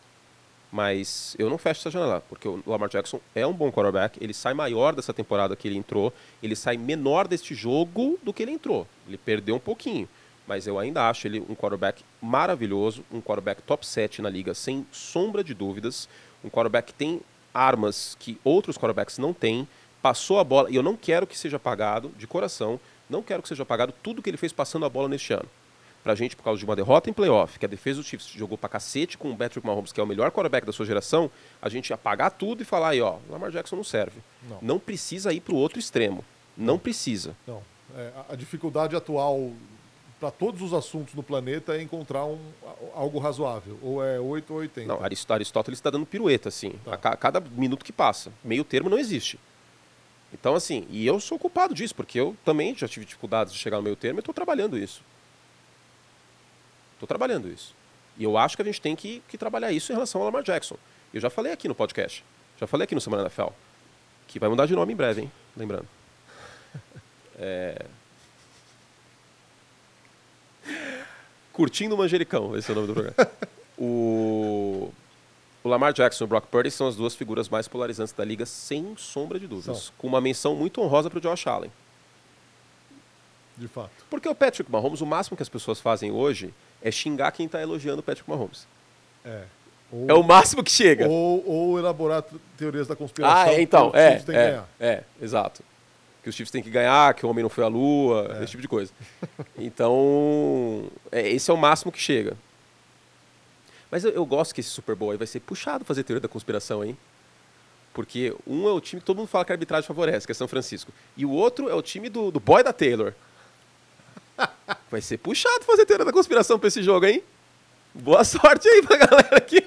mas eu não fecho essa janela, porque o Lamar Jackson é um bom quarterback, ele sai maior dessa temporada que ele entrou, ele sai menor deste jogo do que ele entrou. Ele perdeu um pouquinho, mas eu ainda acho ele um quarterback maravilhoso, um quarterback top 7 na liga, sem sombra de dúvidas, um quarterback que tem armas que outros quarterbacks não têm, passou a bola, e eu não quero que seja pagado, de coração, não quero que seja pagado tudo que ele fez passando a bola neste ano pra gente por causa de uma derrota em playoff, que a defesa do Chiefs jogou pra cacete com o Patrick Mahomes, que é o melhor quarterback da sua geração, a gente apagar tudo e falar aí, ó, Lamar Jackson não serve. Não, não precisa ir pro outro extremo. Não precisa. Não. É, a dificuldade atual para todos os assuntos no planeta é encontrar um, algo razoável. Ou é 8 ou 80. Não, Aristóteles está dando pirueta, assim, tá. a cada minuto que passa. Meio termo não existe. Então, assim, e eu sou culpado disso, porque eu também já tive dificuldades de chegar no meio termo e estou trabalhando isso. Estou trabalhando isso. E eu acho que a gente tem que, que trabalhar isso em relação ao Lamar Jackson. Eu já falei aqui no podcast, já falei aqui no Semana NFL, que vai mudar de nome em breve, hein? Lembrando. É... Curtindo o Manjericão, esse é o nome do programa. o... o Lamar Jackson e o Brock Purdy são as duas figuras mais polarizantes da liga, sem sombra de dúvidas. São. Com uma menção muito honrosa para o Josh Allen. De fato. Porque o Patrick Mahomes, o máximo que as pessoas fazem hoje é xingar quem está elogiando o Patrick Mahomes. É. Ou, é o máximo que chega. Ou, ou elaborar teorias da conspiração. Ah, é, então, é, é, é, exato. Que os Chiefs têm que ganhar, que o homem não foi à lua, é. esse tipo de coisa. Então, é, esse é o máximo que chega. Mas eu, eu, gosto que esse Super Bowl aí vai ser puxado fazer teoria da conspiração, hein? Porque um é o time que todo mundo fala que a arbitragem favorece, que é São Francisco. E o outro é o time do, do boy da Taylor. Vai ser puxado fazer teoria da conspiração pra esse jogo, hein? Boa sorte aí pra galera aqui.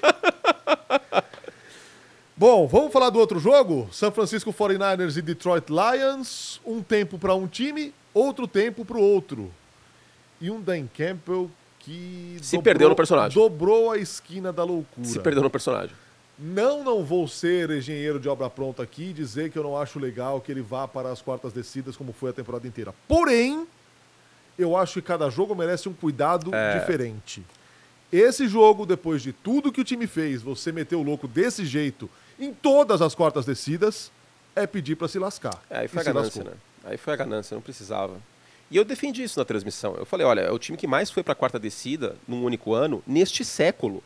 Bom, vamos falar do outro jogo? São Francisco 49ers e Detroit Lions. Um tempo para um time, outro tempo para o outro. E um Dan Campbell que. Se dobrou, perdeu no personagem. Dobrou a esquina da loucura. Se perdeu no personagem. Não, não vou ser engenheiro de obra pronta aqui e dizer que eu não acho legal que ele vá para as quartas descidas como foi a temporada inteira. Porém, eu acho que cada jogo merece um cuidado é. diferente. Esse jogo, depois de tudo que o time fez, você meter o louco desse jeito em todas as quartas descidas, é pedir para se lascar. É, aí foi a ganância, né? Aí foi a ganância, não precisava. E eu defendi isso na transmissão. Eu falei, olha, é o time que mais foi para a quarta descida num único ano neste século.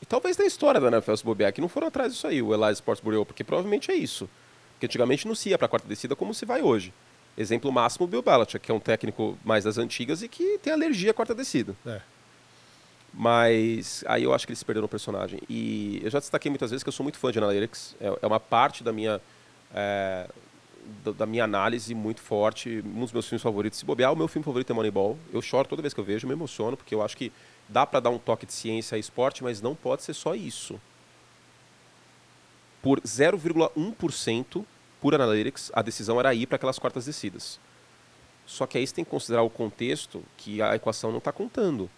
E talvez na história da NFL se bobear, que não foram atrás disso aí, o Elias Sports Bureau, porque provavelmente é isso. Porque antigamente não se ia para a quarta descida como se vai hoje. Exemplo máximo, o Bill Belichick, que é um técnico mais das antigas e que tem alergia à quarta descida. É. Mas aí eu acho que eles perderam o personagem. E eu já destaquei muitas vezes que eu sou muito fã de Analytics. É, é uma parte da minha, é, da minha análise muito forte. Um dos meus filmes favoritos. Se bobear, o meu filme favorito é Moneyball. Eu choro toda vez que eu vejo, me emociono, porque eu acho que dá para dar um toque de ciência a esporte, mas não pode ser só isso. Por 0,1% por Analytics, a decisão era ir para aquelas quartas descidas. Só que aí você tem que considerar o contexto que a equação não está contando.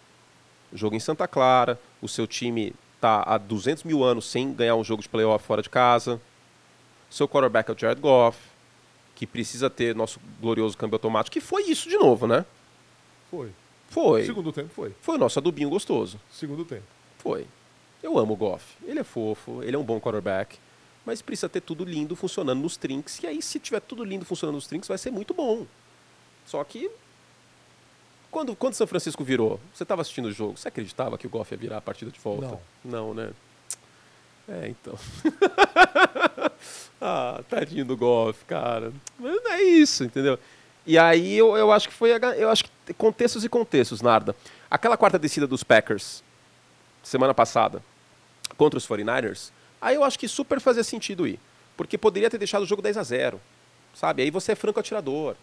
Jogo em Santa Clara, o seu time está há 200 mil anos sem ganhar um jogo de playoff fora de casa. Seu quarterback é o Jared Goff, que precisa ter nosso glorioso câmbio automático, que foi isso de novo, né? Foi. Foi. Segundo tempo foi. Foi o nosso adubinho gostoso. Segundo tempo. Foi. Eu amo o Goff. Ele é fofo, ele é um bom quarterback mas precisa ter tudo lindo funcionando nos trinks. E aí, se tiver tudo lindo funcionando nos trinks, vai ser muito bom. Só que. Quando, quando São Francisco virou, você estava assistindo o jogo, você acreditava que o Goff ia virar a partida de volta? Não. Não, né? É, então. ah, tadinho do Goff, cara. Mas é isso, entendeu? E aí eu, eu acho que foi. Eu acho que contextos e contextos, Narda. Aquela quarta descida dos Packers, semana passada, contra os 49ers, Aí eu acho que super fazia sentido ir. Porque poderia ter deixado o jogo 10 a 0 Sabe? Aí você é franco atirador.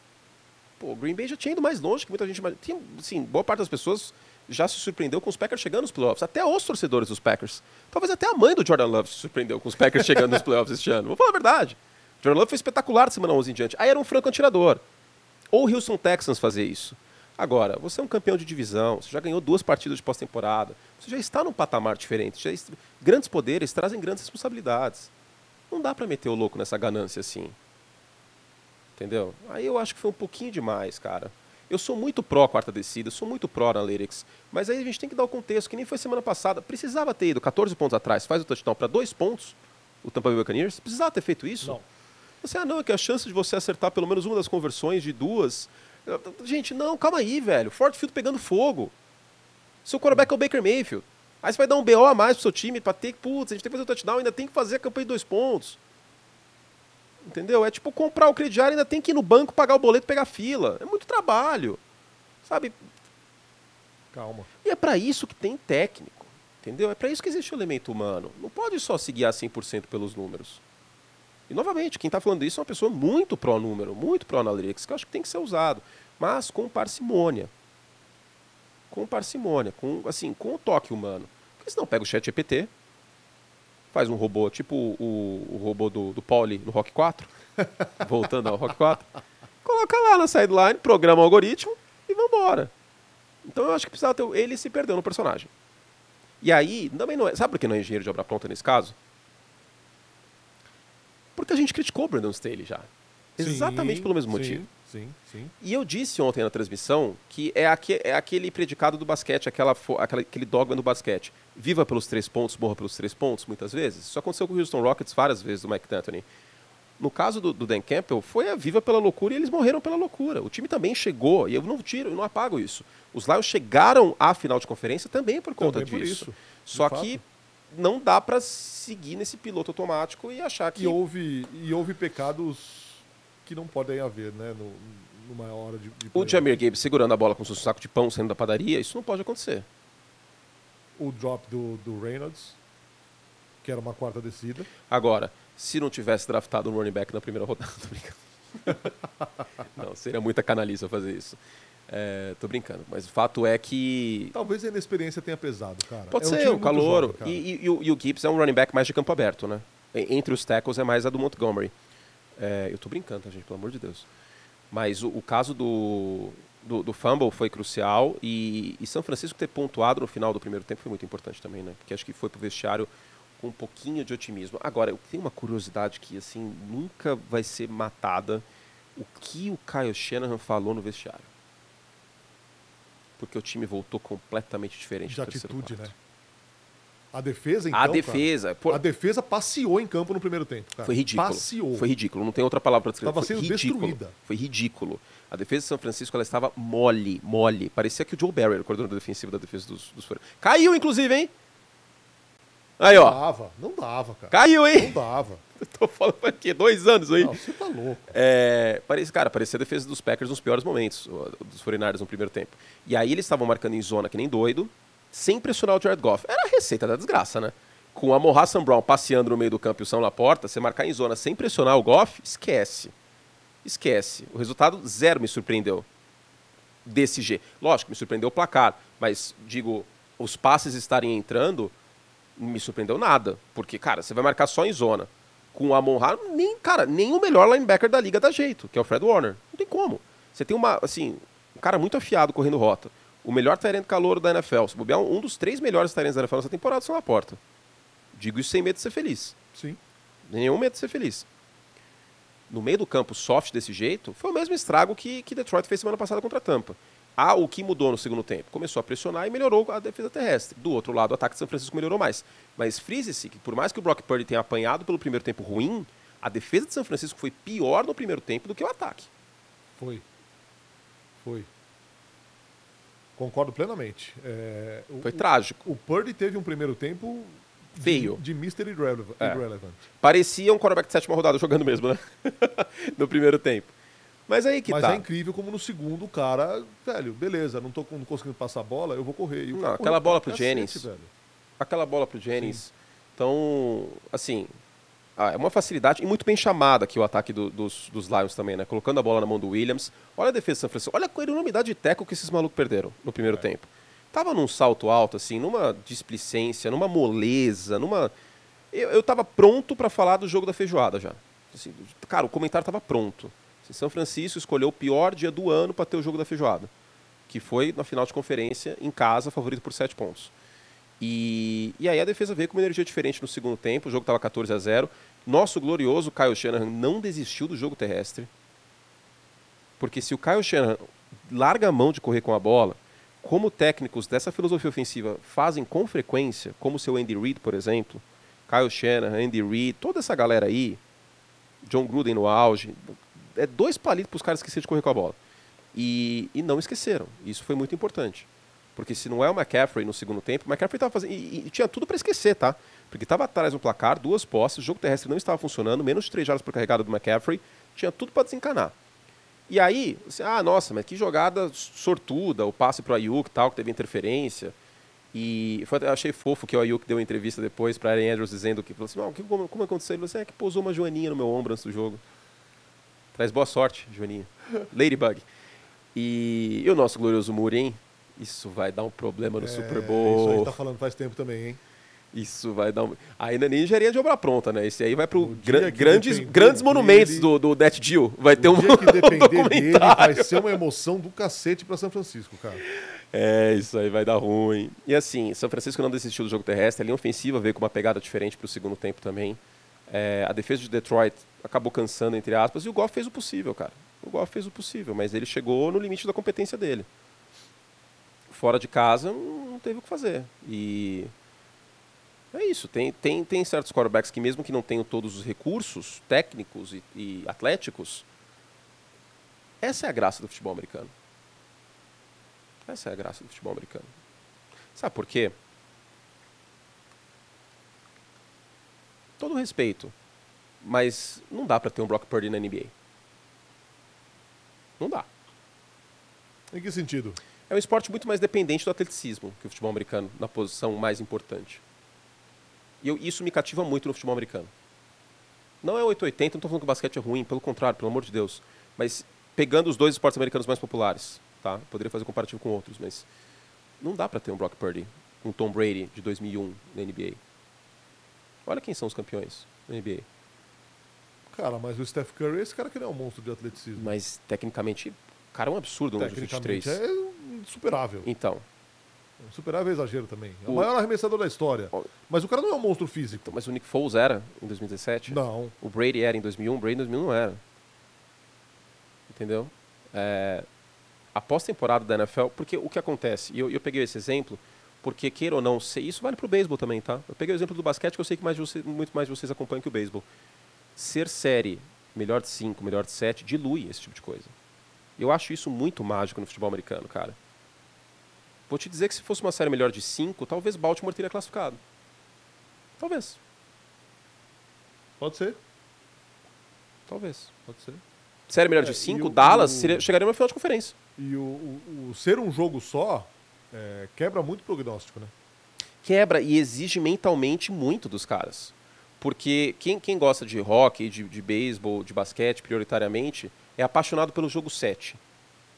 Pô, o Green Bay já tinha ido mais longe que muita gente. Tinha, assim, boa parte das pessoas já se surpreendeu com os Packers chegando nos playoffs. Até os torcedores dos Packers. Talvez até a mãe do Jordan Love se surpreendeu com os Packers chegando nos playoffs este ano. Vou falar a verdade. Jordan Love foi espetacular de semana 11 em diante. Aí era um franco atirador. Ou o Houston Texans fazer isso. Agora, você é um campeão de divisão, você já ganhou duas partidas de pós-temporada, você já está num patamar diferente. Já. Grandes poderes trazem grandes responsabilidades. Não dá para meter o louco nessa ganância assim. Entendeu? Aí eu acho que foi um pouquinho demais, cara. Eu sou muito pró quarta descida, sou muito pró analytics, mas aí a gente tem que dar o contexto, que nem foi semana passada. Precisava ter ido 14 pontos atrás, faz o touchdown para dois pontos, o Tampa Bay Buccaneers. Precisava ter feito isso? Não. Você, ah, não, é que a chance de você acertar pelo menos uma das conversões de duas. Gente, não, calma aí, velho. Ford Field pegando fogo. Seu quarterback é o Baker Mayfield. Aí você vai dar um BO a mais pro seu time pra ter que, putz, a gente tem que fazer o touchdown, ainda tem que fazer a campanha de dois pontos. Entendeu? É tipo comprar o crediário, ainda tem que ir no banco, pagar o boleto, pegar fila. É muito trabalho. Sabe? Calma. E é para isso que tem técnico. Entendeu? É para isso que existe o elemento humano. Não pode só se guiar 100% pelos números. E, novamente, quem está falando isso é uma pessoa muito pró-número, muito pró-analytics, que eu acho que tem que ser usado. Mas com parcimônia. Com parcimônia, com, assim, com o toque humano. Porque senão pega o chat GPT, faz um robô, tipo o, o robô do, do Pauli no Rock 4, voltando ao Rock 4, coloca lá na sideline, programa o algoritmo e vambora. Então eu acho que precisava ter. Ele se perdeu no personagem. E aí, também não é. Sabe por que não é engenheiro de obra pronta nesse caso? Porque a gente criticou o Brandon Staley já. Exatamente Sim, pelo mesmo sim, motivo. Sim, sim. E eu disse ontem na transmissão que é, aque, é aquele predicado do basquete, aquela, aquela- aquele dogma do basquete. Viva pelos três pontos, morra pelos três pontos, muitas vezes. Isso aconteceu com o Houston Rockets várias vezes, do Mike D'Antoni. No caso do, do Dan Campbell, foi a viva pela loucura e eles morreram pela loucura. O time também chegou, e eu não tiro, eu não apago isso. Os Lions chegaram à final de conferência também por conta Também por disso. isso, de Só fato. Não dá pra seguir nesse piloto automático e achar que E houve, e houve pecados que não podem haver, né? No, numa hora de. de o. Jamir Gibbs segurando a bola com seu saco de pão saindo da padaria, isso não pode acontecer. O drop do, do Reynolds, que era uma quarta descida. Agora, se não tivesse draftado um running back na primeira rodada, não, seria muita canalice fazer isso. É, tô brincando, mas o fato é que. Talvez a inexperiência tenha pesado, cara. Pode É um ser, time o calor. jovem, cara. e, e- e o, e o Gibbs é um running back mais de campo aberto, né? Entre os tackles é mais a do Montgomery. É, eu tô brincando, tá, gente? Pelo amor de Deus. Mas o, o caso do, do, do fumble foi crucial e, e São Francisco ter pontuado no final do primeiro tempo foi muito importante também, né? Porque acho que foi pro vestiário com um pouquinho de otimismo. Agora, eu tenho uma curiosidade que, assim, nunca vai ser matada. O que o Kyle Shanahan falou no vestiário? Porque o time voltou completamente diferente de atitude, né? A defesa, então. A cara, defesa, pô, a defesa passeou em campo no primeiro tempo, cara. foi ridículo. Passeou. Foi ridículo, não tem outra palavra para descrever. Tava foi sendo ridículo. destruída. Foi ridículo. A defesa de São Francisco ela estava mole, mole. Parecia que o Joe Barry era o coordenador defensivo da defesa dos, dos 49ers. Caiu, inclusive, hein? Aí, Não ó. dava, não dava, cara. Caiu, Não hein? dava. Eu tô falando aqui, dois anos aí. Não, você tá louco. É, cara, parecia a defesa dos Packers nos piores momentos, dos 49ers no primeiro tempo. E aí eles estavam marcando em zona que nem doido, sem pressionar o Jared Goff. Era a receita da desgraça, né? Com a Morra Sam Brown passeando no meio do campo e o Sam na porta, você marcar em zona sem pressionar o Goff, esquece. Esquece. O resultado zero me surpreendeu. Desse G. Lógico, me surpreendeu o placar, mas digo, os passes estarem entrando, não me surpreendeu nada. Porque, cara, você vai marcar só em zona. Com o Amon Ra, nem, cara, nem o melhor linebacker da liga dá jeito, que é o Fred Warner. Não tem como. Você tem uma, assim, um cara muito afiado correndo rota. O melhor Tyrant calouro da NFL. Se bobear, um dos três melhores Tyrants da NFL nessa temporada são na porta. Digo isso sem medo de ser feliz. Sim. Nenhum medo de ser feliz. No meio do campo soft desse jeito, foi o mesmo estrago que, que Detroit fez semana passada contra a Tampa. Ah, o que mudou no segundo tempo? Começou a pressionar e melhorou a defesa terrestre. Do outro lado, o ataque de São Francisco melhorou mais. Mas frise-se que, por mais que o Brock Purdy tenha apanhado pelo primeiro tempo ruim, a defesa de São Francisco foi pior no primeiro tempo do que o ataque. Foi. Foi. Concordo plenamente. É, o, Foi trágico. o Purdy teve um primeiro tempo de- Feio. de, Mr. Irrelevant. É. irrelevant. Parecia um quarterback de sétima rodada jogando mesmo, né? no primeiro tempo. Mas aí que Mas tá. é incrível como no segundo o cara, velho, beleza, não tô não conseguindo passar a bola, eu vou correr. E o Não, cara aquela bola pro cacete, Jennings. velho. aquela bola pro Jennings. Então, assim, ah, é uma facilidade e muito bem chamada aqui o ataque do- dos, dos Lions também, né? Colocando a bola na mão do Williams. Olha a defesa de São Francisco. Olha a enormidade de teco que esses malucos perderam no primeiro tempo. Tava num salto alto, assim, numa displicência, numa moleza, numa. Eu, eu tava pronto pra falar do jogo da feijoada já. Assim, cara, o comentário tava pronto. São Francisco escolheu o pior dia do ano para ter o jogo da feijoada, que foi na final de conferência, em casa, favorito por 7 pontos. E, e aí a defesa veio com uma energia diferente no segundo tempo, o jogo estava 14 a 0. Nosso glorioso Kyle Shanahan não desistiu do jogo terrestre. Porque se o Kyle Shanahan larga a mão de correr com a bola, como técnicos dessa filosofia ofensiva fazem com frequência, como o seu Andy Reid, por exemplo, Kyle Shanahan, Andy Reid, toda essa galera aí, John Gruden no auge, é dois palitos para os caras esquecerem de correr com a bola. E, e não esqueceram. Isso foi muito importante. Porque se não é o McCaffrey no segundo tempo, o McCaffrey estava fazendo. E, e, tinha tudo para esquecer, tá? Porque estava atrás do placar, duas posses, o jogo terrestre não estava funcionando, menos de três jardas por carregada do McCaffrey, tinha tudo para desencanar. E aí, você, ah, nossa, mas que jogada sortuda, o passe para o Ayuk tal, que teve interferência. E foi, eu achei fofo que o Ayuk deu uma entrevista depois para Aaron Andrews dizendo que, falou assim, que como, como aconteceu? Ele falou assim, é que pousou uma joaninha no meu ombro antes do jogo. Traz boa sorte, joaninha. Ladybug. E, e o nosso glorioso Muri, Isso vai dar um problema no é, Super Bowl. Isso aí tá falando faz tempo também, hein? Isso vai dar um... Ainda nem engenharia de obra pronta, né? Esse aí vai para gra grandes, grandes monumentos dele, do, do Net Deal. Vai ter um. que depender dele, vai ser uma emoção do cacete para São Francisco, cara. É, isso aí vai dar ruim. E assim, São Francisco não desistiu do jogo terrestre. A linha ofensiva veio com uma pegada diferente para o segundo tempo também. É, a defesa de Detroit acabou cansando, entre aspas, e o Goff fez o possível, cara. O Goff fez o possível, mas ele chegou no limite da competência dele. Fora de casa, não teve o que fazer. E é isso. Tem, tem, tem certos quarterbacks que, mesmo que não tenham todos os recursos técnicos e, e atléticos, essa é a graça do futebol americano. Essa é a graça do futebol americano. Sabe por quê? Todo respeito, mas não dá para ter um Brock Purdy na NBA. Não dá. Em que sentido? É um esporte muito mais dependente do atleticismo que o futebol americano, na posição mais importante. E eu, isso me cativa muito no futebol americano. Não é 880, não estou falando que o basquete é ruim, pelo contrário, pelo amor de Deus. Mas pegando os dois esportes americanos mais populares, tá? Poderia fazer um comparativo com outros, mas não dá para ter um Brock Purdy, um Tom Brady de 2001 na NBA. Olha quem são os campeões da NBA. Cara, mas o Steph Curry, esse cara que não é um monstro de atleticismo. Mas tecnicamente, o cara é um absurdo no 23. é insuperável. Então, Superável é exagero também. É o, o maior arremessador da história. Mas o cara não é um monstro físico. Mas o Nick Foles era em 2017? Não. O Brady era em 2001, o Brady em 2001 não era. Entendeu? É, a pós-temporada da NFL, porque o que acontece, e eu, eu peguei esse exemplo, porque queira ou não ser, isso vale para o beisebol também, tá? Eu peguei o exemplo do basquete, que eu sei que mais você, muito mais de vocês acompanham que o beisebol. Ser série, melhor de 5, melhor de 7, dilui esse tipo de coisa. Eu acho isso muito mágico no futebol americano, cara. Vou te dizer que se fosse uma série melhor de 5, talvez Baltimore teria classificado. Talvez. Pode ser. Talvez. Pode ser. Série melhor é, de 5, Dallas o, seria, chegaria no final de conferência. E o, o, o ser um jogo só é, quebra muito o prognóstico, né? Quebra e exige mentalmente muito dos caras. Porque quem, quem gosta de hockey, de, de beisebol, de basquete, prioritariamente, é apaixonado pelo jogo 7.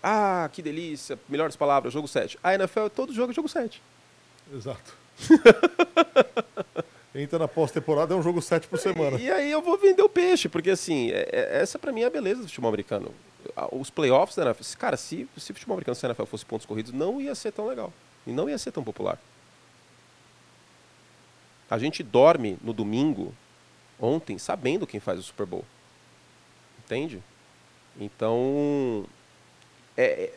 Ah, que delícia, melhores palavras, jogo 7. A NFL, todo jogo é jogo 7. Exato. Entra na pós-temporada, é um jogo 7 por semana. E, e, aí eu vou vender o peixe, porque assim, é, é, essa para mim é a beleza do futebol americano. Os playoffs da NFL, cara, se, se o futebol americano se a NFL fosse pontos corridos, não ia ser tão legal. E não ia ser tão popular. A gente dorme no domingo, ontem, sabendo quem faz o Super Bowl. Entende? Então, é, é,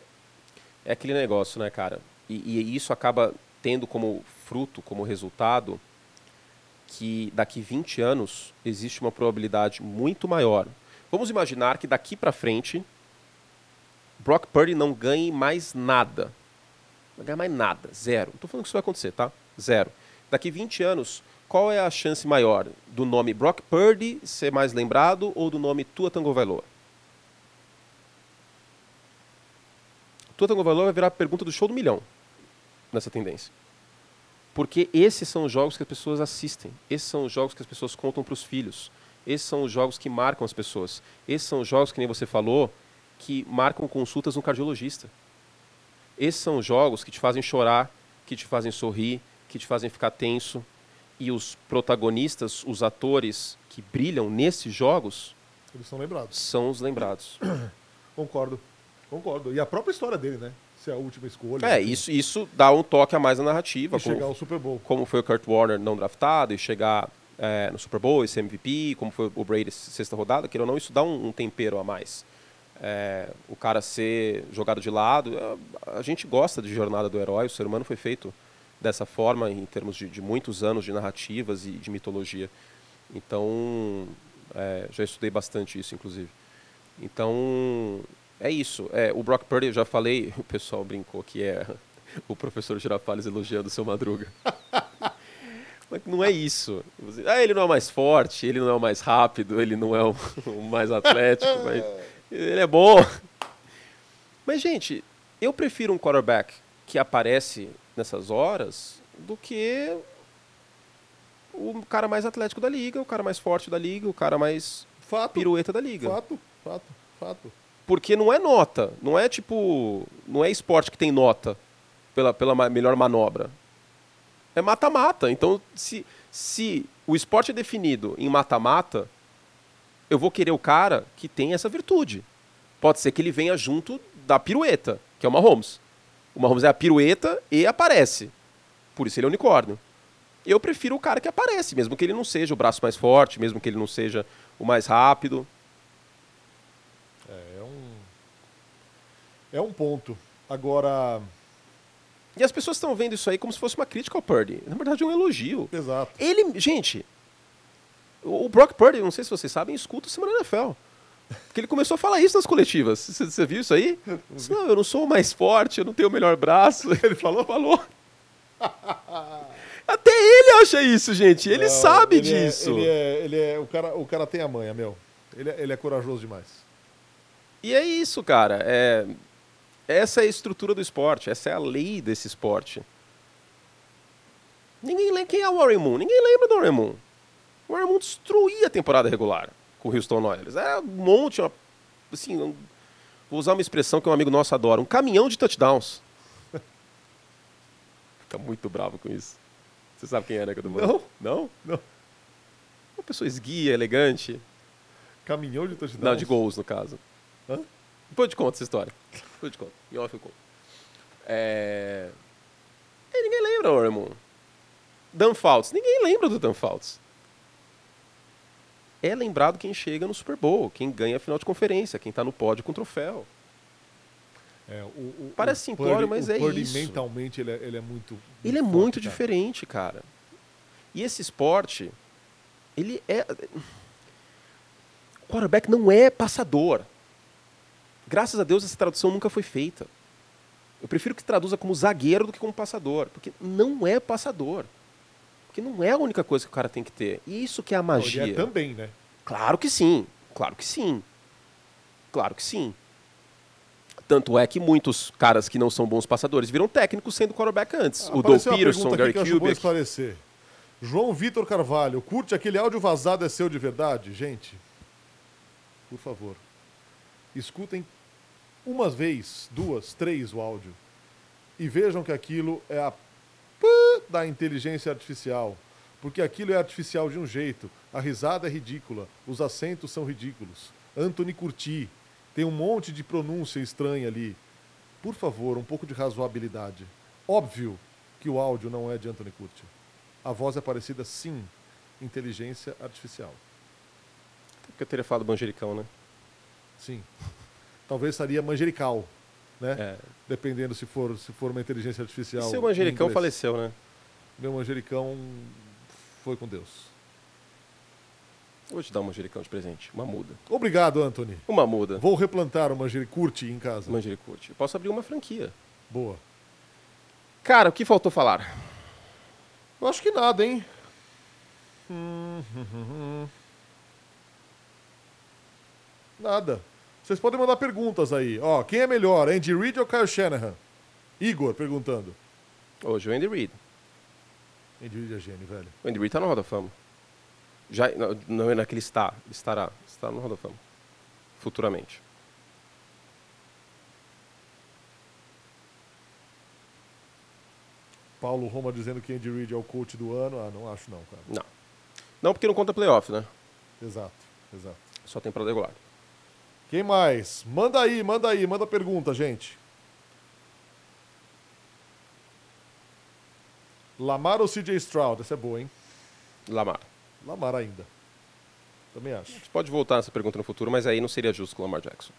é aquele negócio, né, cara? E, e isso acaba tendo como fruto, como resultado, que daqui 20 anos existe uma probabilidade muito maior. Vamos imaginar que daqui para frente Brock Purdy não ganhe mais nada. Não ganha mais nada, zero. Não estou falando que isso vai acontecer, tá? Zero. Daqui 20 anos, qual é a chance maior do nome Brock Purdy ser mais lembrado ou do nome Tua Tango Vailoa? Tua Valor vai virar a pergunta do show do milhão nessa tendência. Porque esses são os jogos que as pessoas assistem, esses são os jogos que as pessoas contam para os filhos, esses são os jogos que marcam as pessoas, esses são os jogos, que nem você falou, que marcam consultas no cardiologista. Esses são os jogos que te fazem chorar, que te fazem sorrir, que te fazem ficar tenso. E os protagonistas, os atores que brilham nesses jogos, Eles são lembrados. são os lembrados. Concordo. Concordo. E a própria história dele, né? Ser a última escolha. É, isso, isso dá um toque a mais na narrativa. E como- chegar ao Super Bowl. como foi o Kurt Warner não draftado e chegar é, no Super Bowl e ser MVP, como foi o Brady sexta rodada, queira ou não, isso dá um, um tempero a mais. É, o cara ser jogado de lado, é, a gente gosta de jornada do herói, o ser humano foi feito dessa forma em termos de, de muitos anos de narrativas e de mitologia. Então, é, já estudei bastante isso, inclusive. Então, é isso. É, o Brock Purdy, eu já falei, o pessoal brincou que é o professor Girafales elogiando o seu Madruga. Mas não é isso. Ah, ele não é o mais forte, ele não é o mais rápido, ele não é o, o mais atlético, mas ele é bom. Mas, gente, eu prefiro um quarterback que aparece nessas horas do que o cara mais atlético da liga, o cara mais forte da liga, o cara mais Fato. pirueta da liga. Fato, fato, fato. Porque não é nota. Não é tipo. Não é esporte que tem nota pela, pela melhor manobra. É mata-mata. Então, se, se o esporte é definido em mata-mata, eu vou querer o cara que tem essa virtude. Pode ser que ele venha junto da pirueta, que é o Mahomes. O Mahomes é a pirueta e aparece. Por isso ele é unicórnio. Eu prefiro o cara que aparece, mesmo que ele não seja o braço mais forte, mesmo que ele não seja o mais rápido. É, é um. É um ponto. Agora. E as pessoas estão vendo isso aí como se fosse uma crítica ao Purdy. Na verdade, é um elogio. Exato. Ele, gente, o Brock Purdy, não sei se vocês sabem, escuta o Semana NFL. Porque ele começou a falar isso nas coletivas. Você viu isso aí? Disse, Não, eu não sou o mais forte, eu não tenho o melhor braço. Ele falou? Falou. Até ele acha isso, gente. Ele Não, sabe ele é- disso. ele é. Ele é o, cara, o cara tem a manha, meu. Ele é, ele é corajoso demais. E é isso, cara. É... Essa é a estrutura do esporte, essa é a lei desse esporte. Ninguém lembra quem é o Warren Moon. Ninguém lembra do Warren Moon. O Warren Moon destruía a temporada regular com o Houston Oilers. Era um monte, uma, assim, um- vou usar uma expressão que um amigo nosso adora, um caminhão de touchdowns. Fica muito bravo com isso. Você sabe quem é, né, que eu tô falando? Não? Não. Uma pessoa esguia, elegante. Caminhão de touchdown. Não, de gols, no caso. Hã? Depois eu te conto essa história. Depois eu te conto. Em off eu conto. É... E ninguém lembra, o irmão. Dan Fouts. Ninguém lembra do Dan Fouts. É lembrado quem chega no Super Bowl, quem ganha a final de conferência, quem tá no pódio com o troféu. É, o, o- Parece o simplório, Purdy- mas o é Purdy isso. mentalmente ele é, ele é muito. Ele é forte, muito cara. diferente, cara. E esse esporte, ele é. O quarterback não é passador. Graças a Deus essa tradução nunca foi feita. Eu prefiro que traduza como zagueiro do que como passador, porque não é passador. Porque não é a única coisa que o cara tem que ter. E isso que é a ele magia. é também, né? Claro que sim. Claro que sim. Claro que sim. Tanto é que muitos caras que não são bons passadores viram técnicos sendo quarterback antes. o Doug Apareceu Peterson, pergunta Gary que Kubiak. esclarecer. João Vitor Carvalho, curte aquele áudio vazado é seu de verdade? Gente, por favor, escutem uma vez, duas, três o áudio e vejam que aquilo é a da inteligência artificial. Porque aquilo é artificial de um jeito, a risada é ridícula, os acentos são ridículos. Anthony Curti, tem um monte de pronúncia estranha ali. Por favor, um pouco de razoabilidade. Óbvio que o áudio não é de Anthony Curti. A voz é parecida, sim. Inteligência artificial. Porque eu teria falado manjericão, né? Sim. Talvez seria manjerical, né? É. Dependendo se for, se for uma inteligência E artificial. seu em manjericão faleceu, né? Meu manjericão foi com Deus. Vou te dar um manjericão de presente. Uma muda. Obrigado, Anthony. Uma muda. Vou replantar o manjericurte em casa. Manjericute. Eu posso abrir uma franquia. Boa. Cara, o que faltou falar? Eu acho que nada, hein? Hum, Nada. Vocês podem mandar perguntas aí. Ó, quem é melhor, Andy Reid ou Kyle Shanahan? Igor perguntando. Hoje o Andy Reid. Andy Reid é gênio, velho. O Andy Reid tá no Hall da Fama. Já, não, é naquele está. Estará. Está no Hall da Fama. Futuramente. Paulo Roma dizendo que Andy Reid é o coach do ano. Ah, não acho não, cara. Não. Não porque não conta playoff, né? Exato, exato. Só temporada regular. Quem mais? Manda aí, manda aí, manda pergunta, gente. Lamar ou CJ Stroud? Essa é boa, hein? Lamar. Lamar ainda. Também acho. A gente pode voltar nessa pergunta no futuro, mas aí não seria justo com o Lamar Jackson.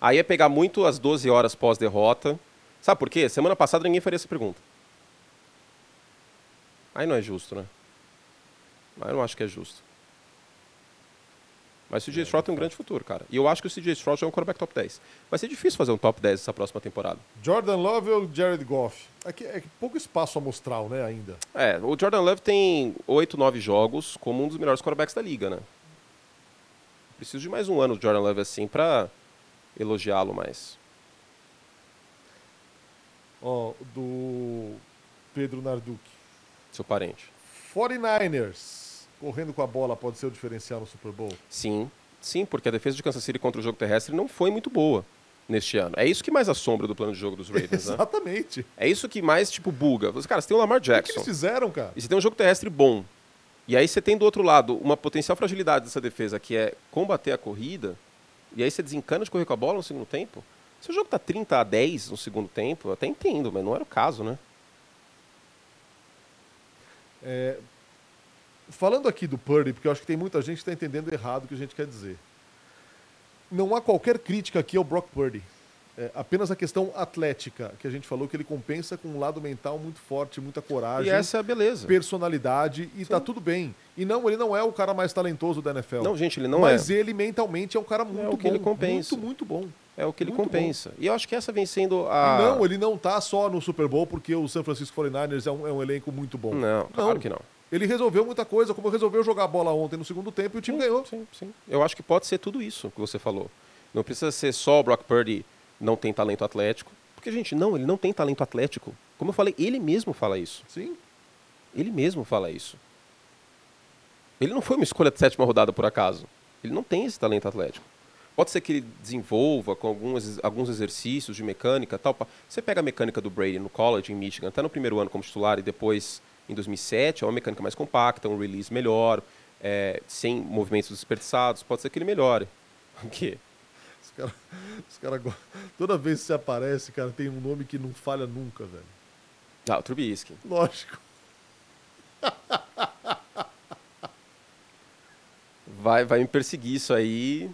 Aí é pegar muito as 12 horas pós-derrota. Sabe por quê? Semana passada ninguém faria essa pergunta. Aí não é justo, né? Aí eu não acho que é justo. Mas o CJ Stroud tem um grande futuro, cara. E eu acho que o CJ Stroud é um quarterback top 10. Vai ser difícil fazer um top 10 essa próxima temporada. Jordan Love ou Jared Goff? É que, é que pouco espaço amostral, né, ainda. É, o Jordan Love tem 8, 9 jogos como um dos melhores quarterbacks da liga, né? Preciso de mais um ano do Jordan Love assim pra elogiá-lo mais. Ó, do Pedro Narduc. Seu parente. 49ers. Correndo com a bola pode ser o diferencial no Super Bowl? Sim, sim, porque a defesa de Kansas City contra o jogo terrestre não foi muito boa neste ano. É isso que mais assombra do plano de jogo dos Ravens, né? Exatamente. É isso que mais, tipo, buga. Cara, você tem o Lamar O que Jackson. eles fizeram, cara? E você tem um jogo terrestre bom. E aí você tem do outro lado uma potencial fragilidade dessa defesa, que é combater a corrida. E aí você desencana de correr com a bola no segundo tempo. Se o jogo tá 30 a 10 no segundo tempo, eu até entendo, mas não era o caso, né? É, falando aqui do Purdy, porque eu acho que tem muita gente que está entendendo errado o que a gente quer dizer. Não há qualquer crítica aqui ao Brock Purdy. É apenas a questão atlética, que a gente falou que ele compensa com um lado mental muito forte, muita coragem, E essa é a beleza. personalidade, e tá tudo bem. E não, ele não é o cara mais talentoso da NFL. Não, gente, ele não mas é. ele mentalmente é um cara muito o que bom. ele compensa. Muito, muito bom. É o que ele muito compensa. E eu acho que essa vem sendo E a. não, ele não tá só no Super Bowl porque o San Francisco 49ers é um, é um elenco muito bom. Não, claro que não. Ele resolveu muita coisa, como resolveu jogar a bola ontem no segundo tempo e o time ganhou. Sim, sim. Eu acho que pode ser tudo isso que você falou. Não precisa ser só o Brock Purdy não tem talento atlético. Porque, gente, não, ele não tem talento atlético. Como eu falei, ele mesmo fala isso. Sim. Ele mesmo fala isso. Ele não foi uma escolha de sétima rodada por acaso. Ele não tem esse talento atlético. Pode ser que ele desenvolva com alguns, alguns exercícios de mecânica tal. Você pega a mecânica do Brady no college, em Michigan, até no primeiro ano como titular e depois em 2007, é uma mecânica mais compacta, um release melhor, é, sem movimentos desperdiçados. Pode ser que ele melhore. O quê? Os caras cara, toda vez que você aparece, cara, tem um nome que não falha nunca, velho. Ah, o Trubisky. Lógico. Vai, vai me perseguir isso aí.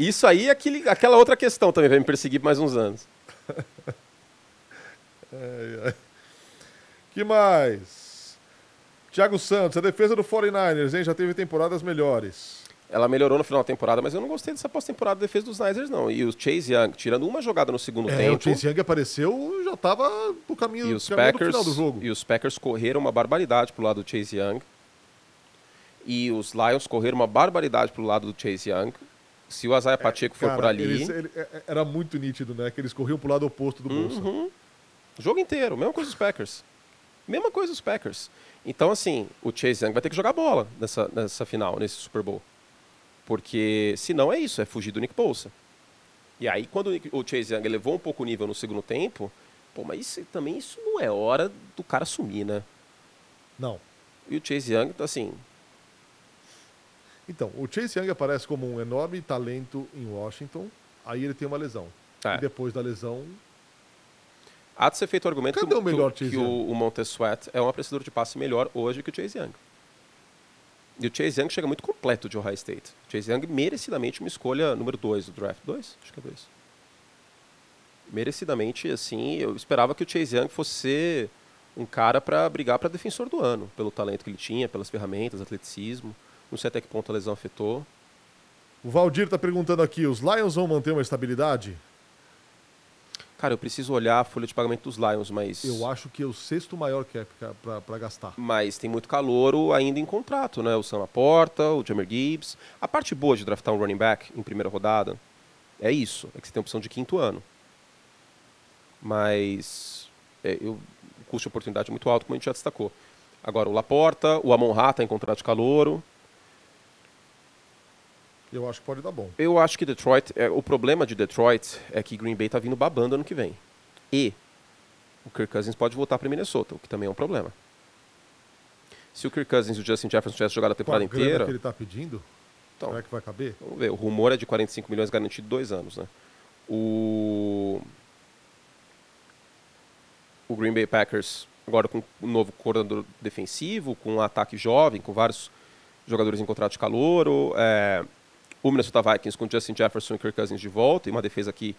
Isso aí é aquele, aquela outra questão também vai me perseguir por mais uns anos. Ai, ai. Que mais? Thiago Santos, a defesa do 49ers, hein? Já teve temporadas melhores. Ela melhorou no final da temporada, mas eu não gostei dessa pós-temporada da defesa dos Niners, não. E o Chase Young, tirando uma jogada no segundo É, tempo, o Chase Young apareceu, já tava no caminho, e os caminho do Packers, final do jogo. e os Packers correram uma barbaridade pro lado do Chase Young. E os Lions correram uma barbaridade pro lado do Chase Young. Se o Isaiah Pacheco for Cara, por ali, eles- ele- é- é- era muito nítido, né? Que eles corriam pro lado oposto do Bolsa. Uhum. O jogo inteiro, mesma coisa dos Packers. Mesma coisa dos Packers. Então, assim, o Chase Young vai ter que jogar bola nessa, nessa final, nesse Super Bowl. Porque senão é isso, é fugir do Nick Bolsa. E aí, quando o Nick- o Chase Young elevou um pouco o nível no segundo tempo, pô, mas isso, também isso não é hora do cara sumir, né? Não. E o Chase Young, assim, Então, o Chase Young aparece como um enorme talento em Washington, aí ele tem uma lesão. É. E depois da lesão, há de ser feito o argumento Cadê que, o melhor que, que o, o é um apreciador de passe melhor hoje que o Chase Young. E o Chase Young chega muito completo de Ohio State. O Chase Young merecidamente uma escolha número 2 do draft. 2? Acho que é 2. Merecidamente, assim, eu esperava que o Chase Young fosse um cara para brigar para defensor do ano, pelo talento que ele tinha, pelas ferramentas, atleticismo. Não sei até que ponto a lesão afetou. o Valdir tá perguntando aqui, os Lions vão manter uma estabilidade? Cara, eu preciso olhar a folha de pagamento dos Lions, mas. Eu acho que é o sexto maior cap pra gastar. Mas tem muito calouro ainda em contrato, né? O Sam Laporta, o Jammer Gibbs. A parte boa de draftar um running back em primeira rodada é isso, é que você tem a opção de quinto ano. Mas é, eu, o custo de oportunidade é muito alto, como a gente já destacou. Agora, o Laporta, o Amon Ra está em contrato de calouro. Eu acho que pode dar bom. Eu acho que Detroit, é, o problema de Detroit é que Green Bay tá vindo babando ano que vem. E o Kirk Cousins pode voltar para Minnesota, o que também é um problema. Se o Kirk Cousins e o Justin Jefferson tivessem jogado a temporada grana inteira, que ele tá pedindo, Então, Será que vai caber? Vamos ver. O rumor é de 45 milhões garantido dois anos, né? O o Green Bay Packers agora com um novo coordenador defensivo, com um ataque jovem, com vários jogadores em contrato de calor. É, o Minnesota Vikings com Justin Jefferson e Kirk Cousins de volta e uma defesa que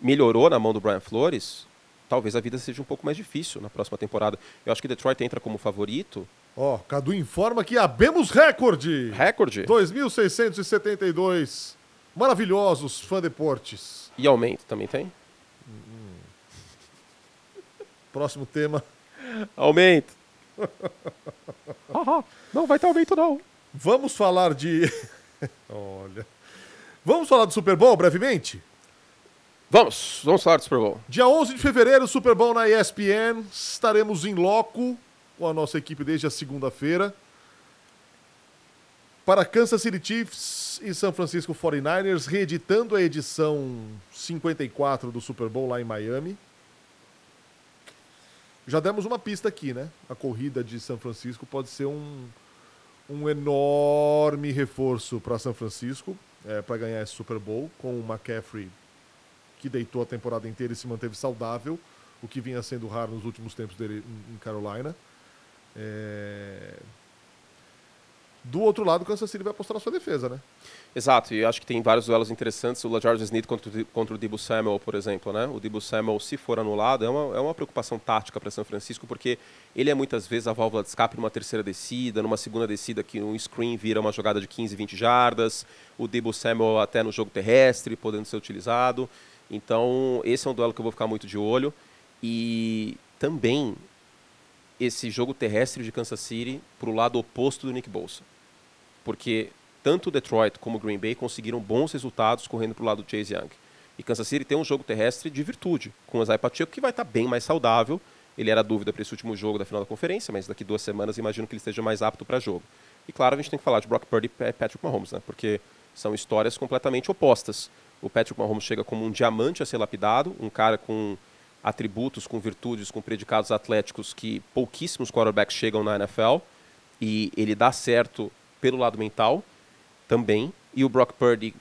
melhorou na mão do Brian Flores. Talvez a vida seja um pouco mais difícil na próxima temporada. Eu acho que Detroit entra como favorito. Ó, Cadu informa que abemos recorde. Recorde? 2.672 maravilhosos fã deportes. E aumento também tem? Próximo tema. Aumento. não vai ter aumento não. Vamos falar de. Olha. Vamos falar do Super Bowl brevemente? Vamos, vamos falar do Super Bowl. Dia 11 de fevereiro, Super Bowl na ESPN. Estaremos em loco com a nossa equipe desde a segunda-feira. Para Kansas City Chiefs e San Francisco 49ers, reeditando a edição 54 do Super Bowl lá em Miami. Já demos uma pista aqui, né? A corrida de São Francisco pode ser um, um enorme reforço para São Francisco é, para ganhar esse Super Bowl, com o McCaffrey que deitou a temporada inteira e se manteve saudável, o que vinha sendo raro nos últimos tempos dele em Carolina. É... Do outro lado, o Kansas City vai apostar na sua defesa, né? Exato, e acho que tem vários duelos interessantes. O LaJarge Smith contra, contra o Debo Samuel, por exemplo, né? O Debo Samuel, se for anulado, é uma, é uma preocupação tática para São Francisco, porque ele é muitas vezes a válvula de escape numa terceira descida, numa segunda descida que um screen vira uma jogada de 15, 20 jardas. O Debo Samuel até no jogo terrestre, podendo ser utilizado. Então, esse é um duelo que eu vou ficar muito de olho. E também esse jogo terrestre de Kansas City para o lado oposto do Nick Bolsa. Porque tanto Detroit como Green Bay conseguiram bons resultados correndo para o lado do Chase Young. E Kansas City tem um jogo terrestre de virtude, com o Isaiah Pacheco, que vai estar tá bem mais saudável. Ele era dúvida para esse último jogo da final da conferência, mas daqui duas semanas imagino que ele esteja mais apto para jogo. E claro, a gente tem que falar de Brock Purdy e Patrick Mahomes, né? porque são histórias completamente opostas. O Patrick Mahomes chega como um diamante a ser lapidado, um cara com atributos, com virtudes, com predicados atléticos que pouquíssimos quarterbacks chegam na NFL, e ele dá certo pelo lado mental também, e o Brock Purdy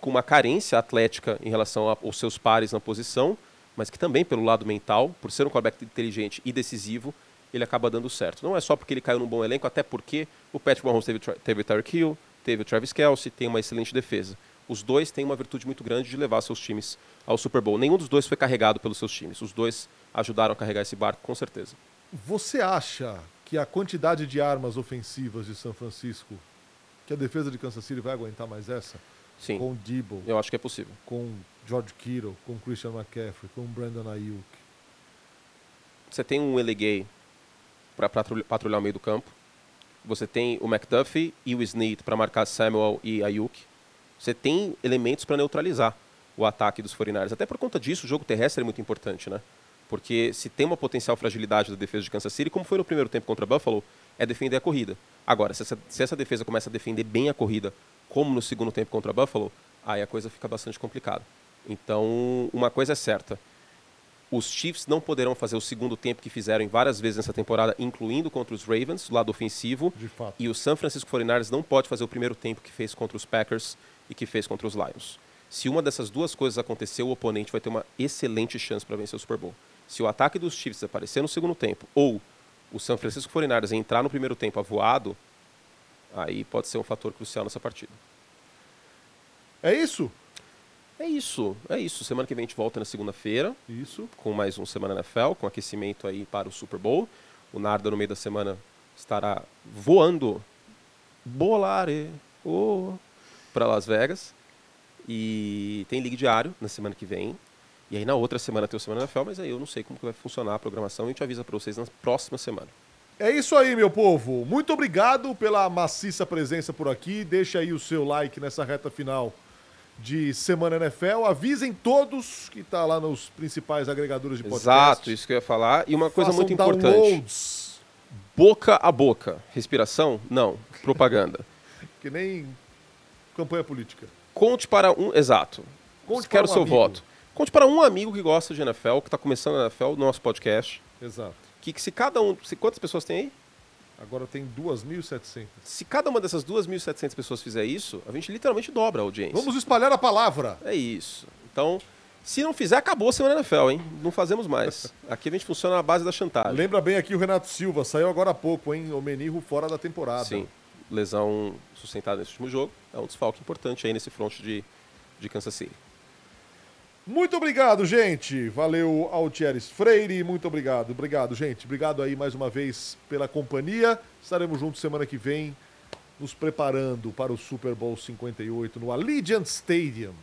com uma carência atlética em relação aos seus pares na posição, mas que também pelo lado mental, por ser um quarterback inteligente e decisivo, ele acaba dando certo. Não é só porque ele caiu num bom elenco, até porque o Patrick Mahomes teve, teve o Tyreek Hill, teve o Travis Kelce, tem uma excelente defesa. Os dois têm uma virtude muito grande de levar seus times ao Super Bowl. Nenhum dos dois foi carregado pelos seus times. Os dois ajudaram a carregar esse barco, com certeza. Você acha que a quantidade de armas ofensivas de São Francisco, que a defesa de Kansas City vai aguentar mais essa? Sim. Com Debo. Eu acho que é possível. Com George Kittle, com Christian McCaffrey, com Brandon Ayuk. Você tem um Elegay para patrulhar o meio do campo. Você tem o McDuffie e o Snead para marcar Samuel e Ayuk. Você tem elementos para neutralizar o ataque dos 49ers. Até por conta disso, o jogo terrestre é muito importante, né? Porque se tem uma potencial fragilidade da defesa de Kansas City, como foi no primeiro tempo contra Buffalo, é defender a corrida. Agora, se essa, se essa defesa começa a defender bem a corrida, como no segundo tempo contra Buffalo, aí a coisa fica bastante complicada. Então, uma coisa é certa. Os Chiefs não poderão fazer o segundo tempo que fizeram várias vezes nessa temporada, incluindo contra os Ravens, do lado ofensivo. E o San Francisco 49ers não pode fazer o primeiro tempo que fez contra os Packers e que fez contra os Lions. Se uma dessas duas coisas acontecer, o oponente vai ter uma excelente chance para vencer o Super Bowl. Se o ataque dos Chiefs aparecer no segundo tempo ou o San Francisco 49ers entrar no primeiro tempo avoado, aí pode ser um fator crucial nessa partida. É isso? É isso, é isso. Semana que vem a gente volta na segunda-feira. Isso. Com mais um Semana NFL, com aquecimento aí para o Super Bowl. O Narda no meio da semana estará voando. Bolare. Oh, para Las Vegas. E tem ligue diário na semana que vem. E aí na outra semana tem o Semana NFL, mas aí eu não sei como que vai funcionar a programação. A gente avisa para vocês na próxima semana. É isso aí, meu povo. Muito obrigado pela maciça presença por aqui. Deixa aí o seu like nessa reta final de Semana NFL. Avisem todos que está lá nos principais agregadores de podcast. Exato, isso que eu ia falar. E uma coisa Façam muito importante. Boca a boca. Respiração? Não. Propaganda. que nem campanha política. Conte para um. Exato. Conte Quero o um seu amigo. voto. Conte para um amigo que gosta de NFL, que está começando a NFL, nosso podcast. Exato. Que, que se cada um. Se, quantas pessoas tem aí? Agora tem 2.700. Se cada uma dessas 2.700 pessoas fizer isso, a gente literalmente dobra a audiência. Vamos espalhar a palavra. É isso. Então, se não fizer, acabou a semana NFL, hein? Não fazemos mais. Aqui a gente funciona na base da chantagem. Lembra bem aqui o Renato Silva, saiu agora há pouco, hein? O Menirro fora da temporada. Sim. Lesão sustentada nesse último jogo. É um desfalque importante aí nesse front de, de Kansas City. Muito obrigado, gente. Valeu, Altieres Freire. Muito obrigado. Obrigado, gente. Obrigado aí mais uma vez pela companhia. Estaremos juntos semana que vem, nos preparando para o Super Bowl 58 no Allegiant Stadium.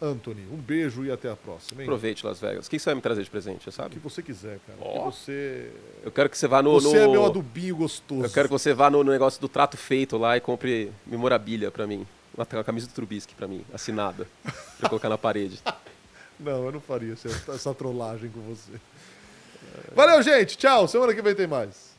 Anthony, um beijo e até a próxima. Hein? Aproveite Las Vegas. O que você vai me trazer de presente, O sabe? que você quiser, cara. Ó. O que você. Eu quero que você vá no. Você no... é meu adubinho gostoso. Eu quero que você vá no, no negócio do trato feito lá e compre memorabilia pra mim. Uma, uma camisa do Trubisky pra mim, assinada. pra colocar na parede. Não, eu não faria essa, trollagem com você. Valeu, gente. Tchau. Semana que vem tem mais.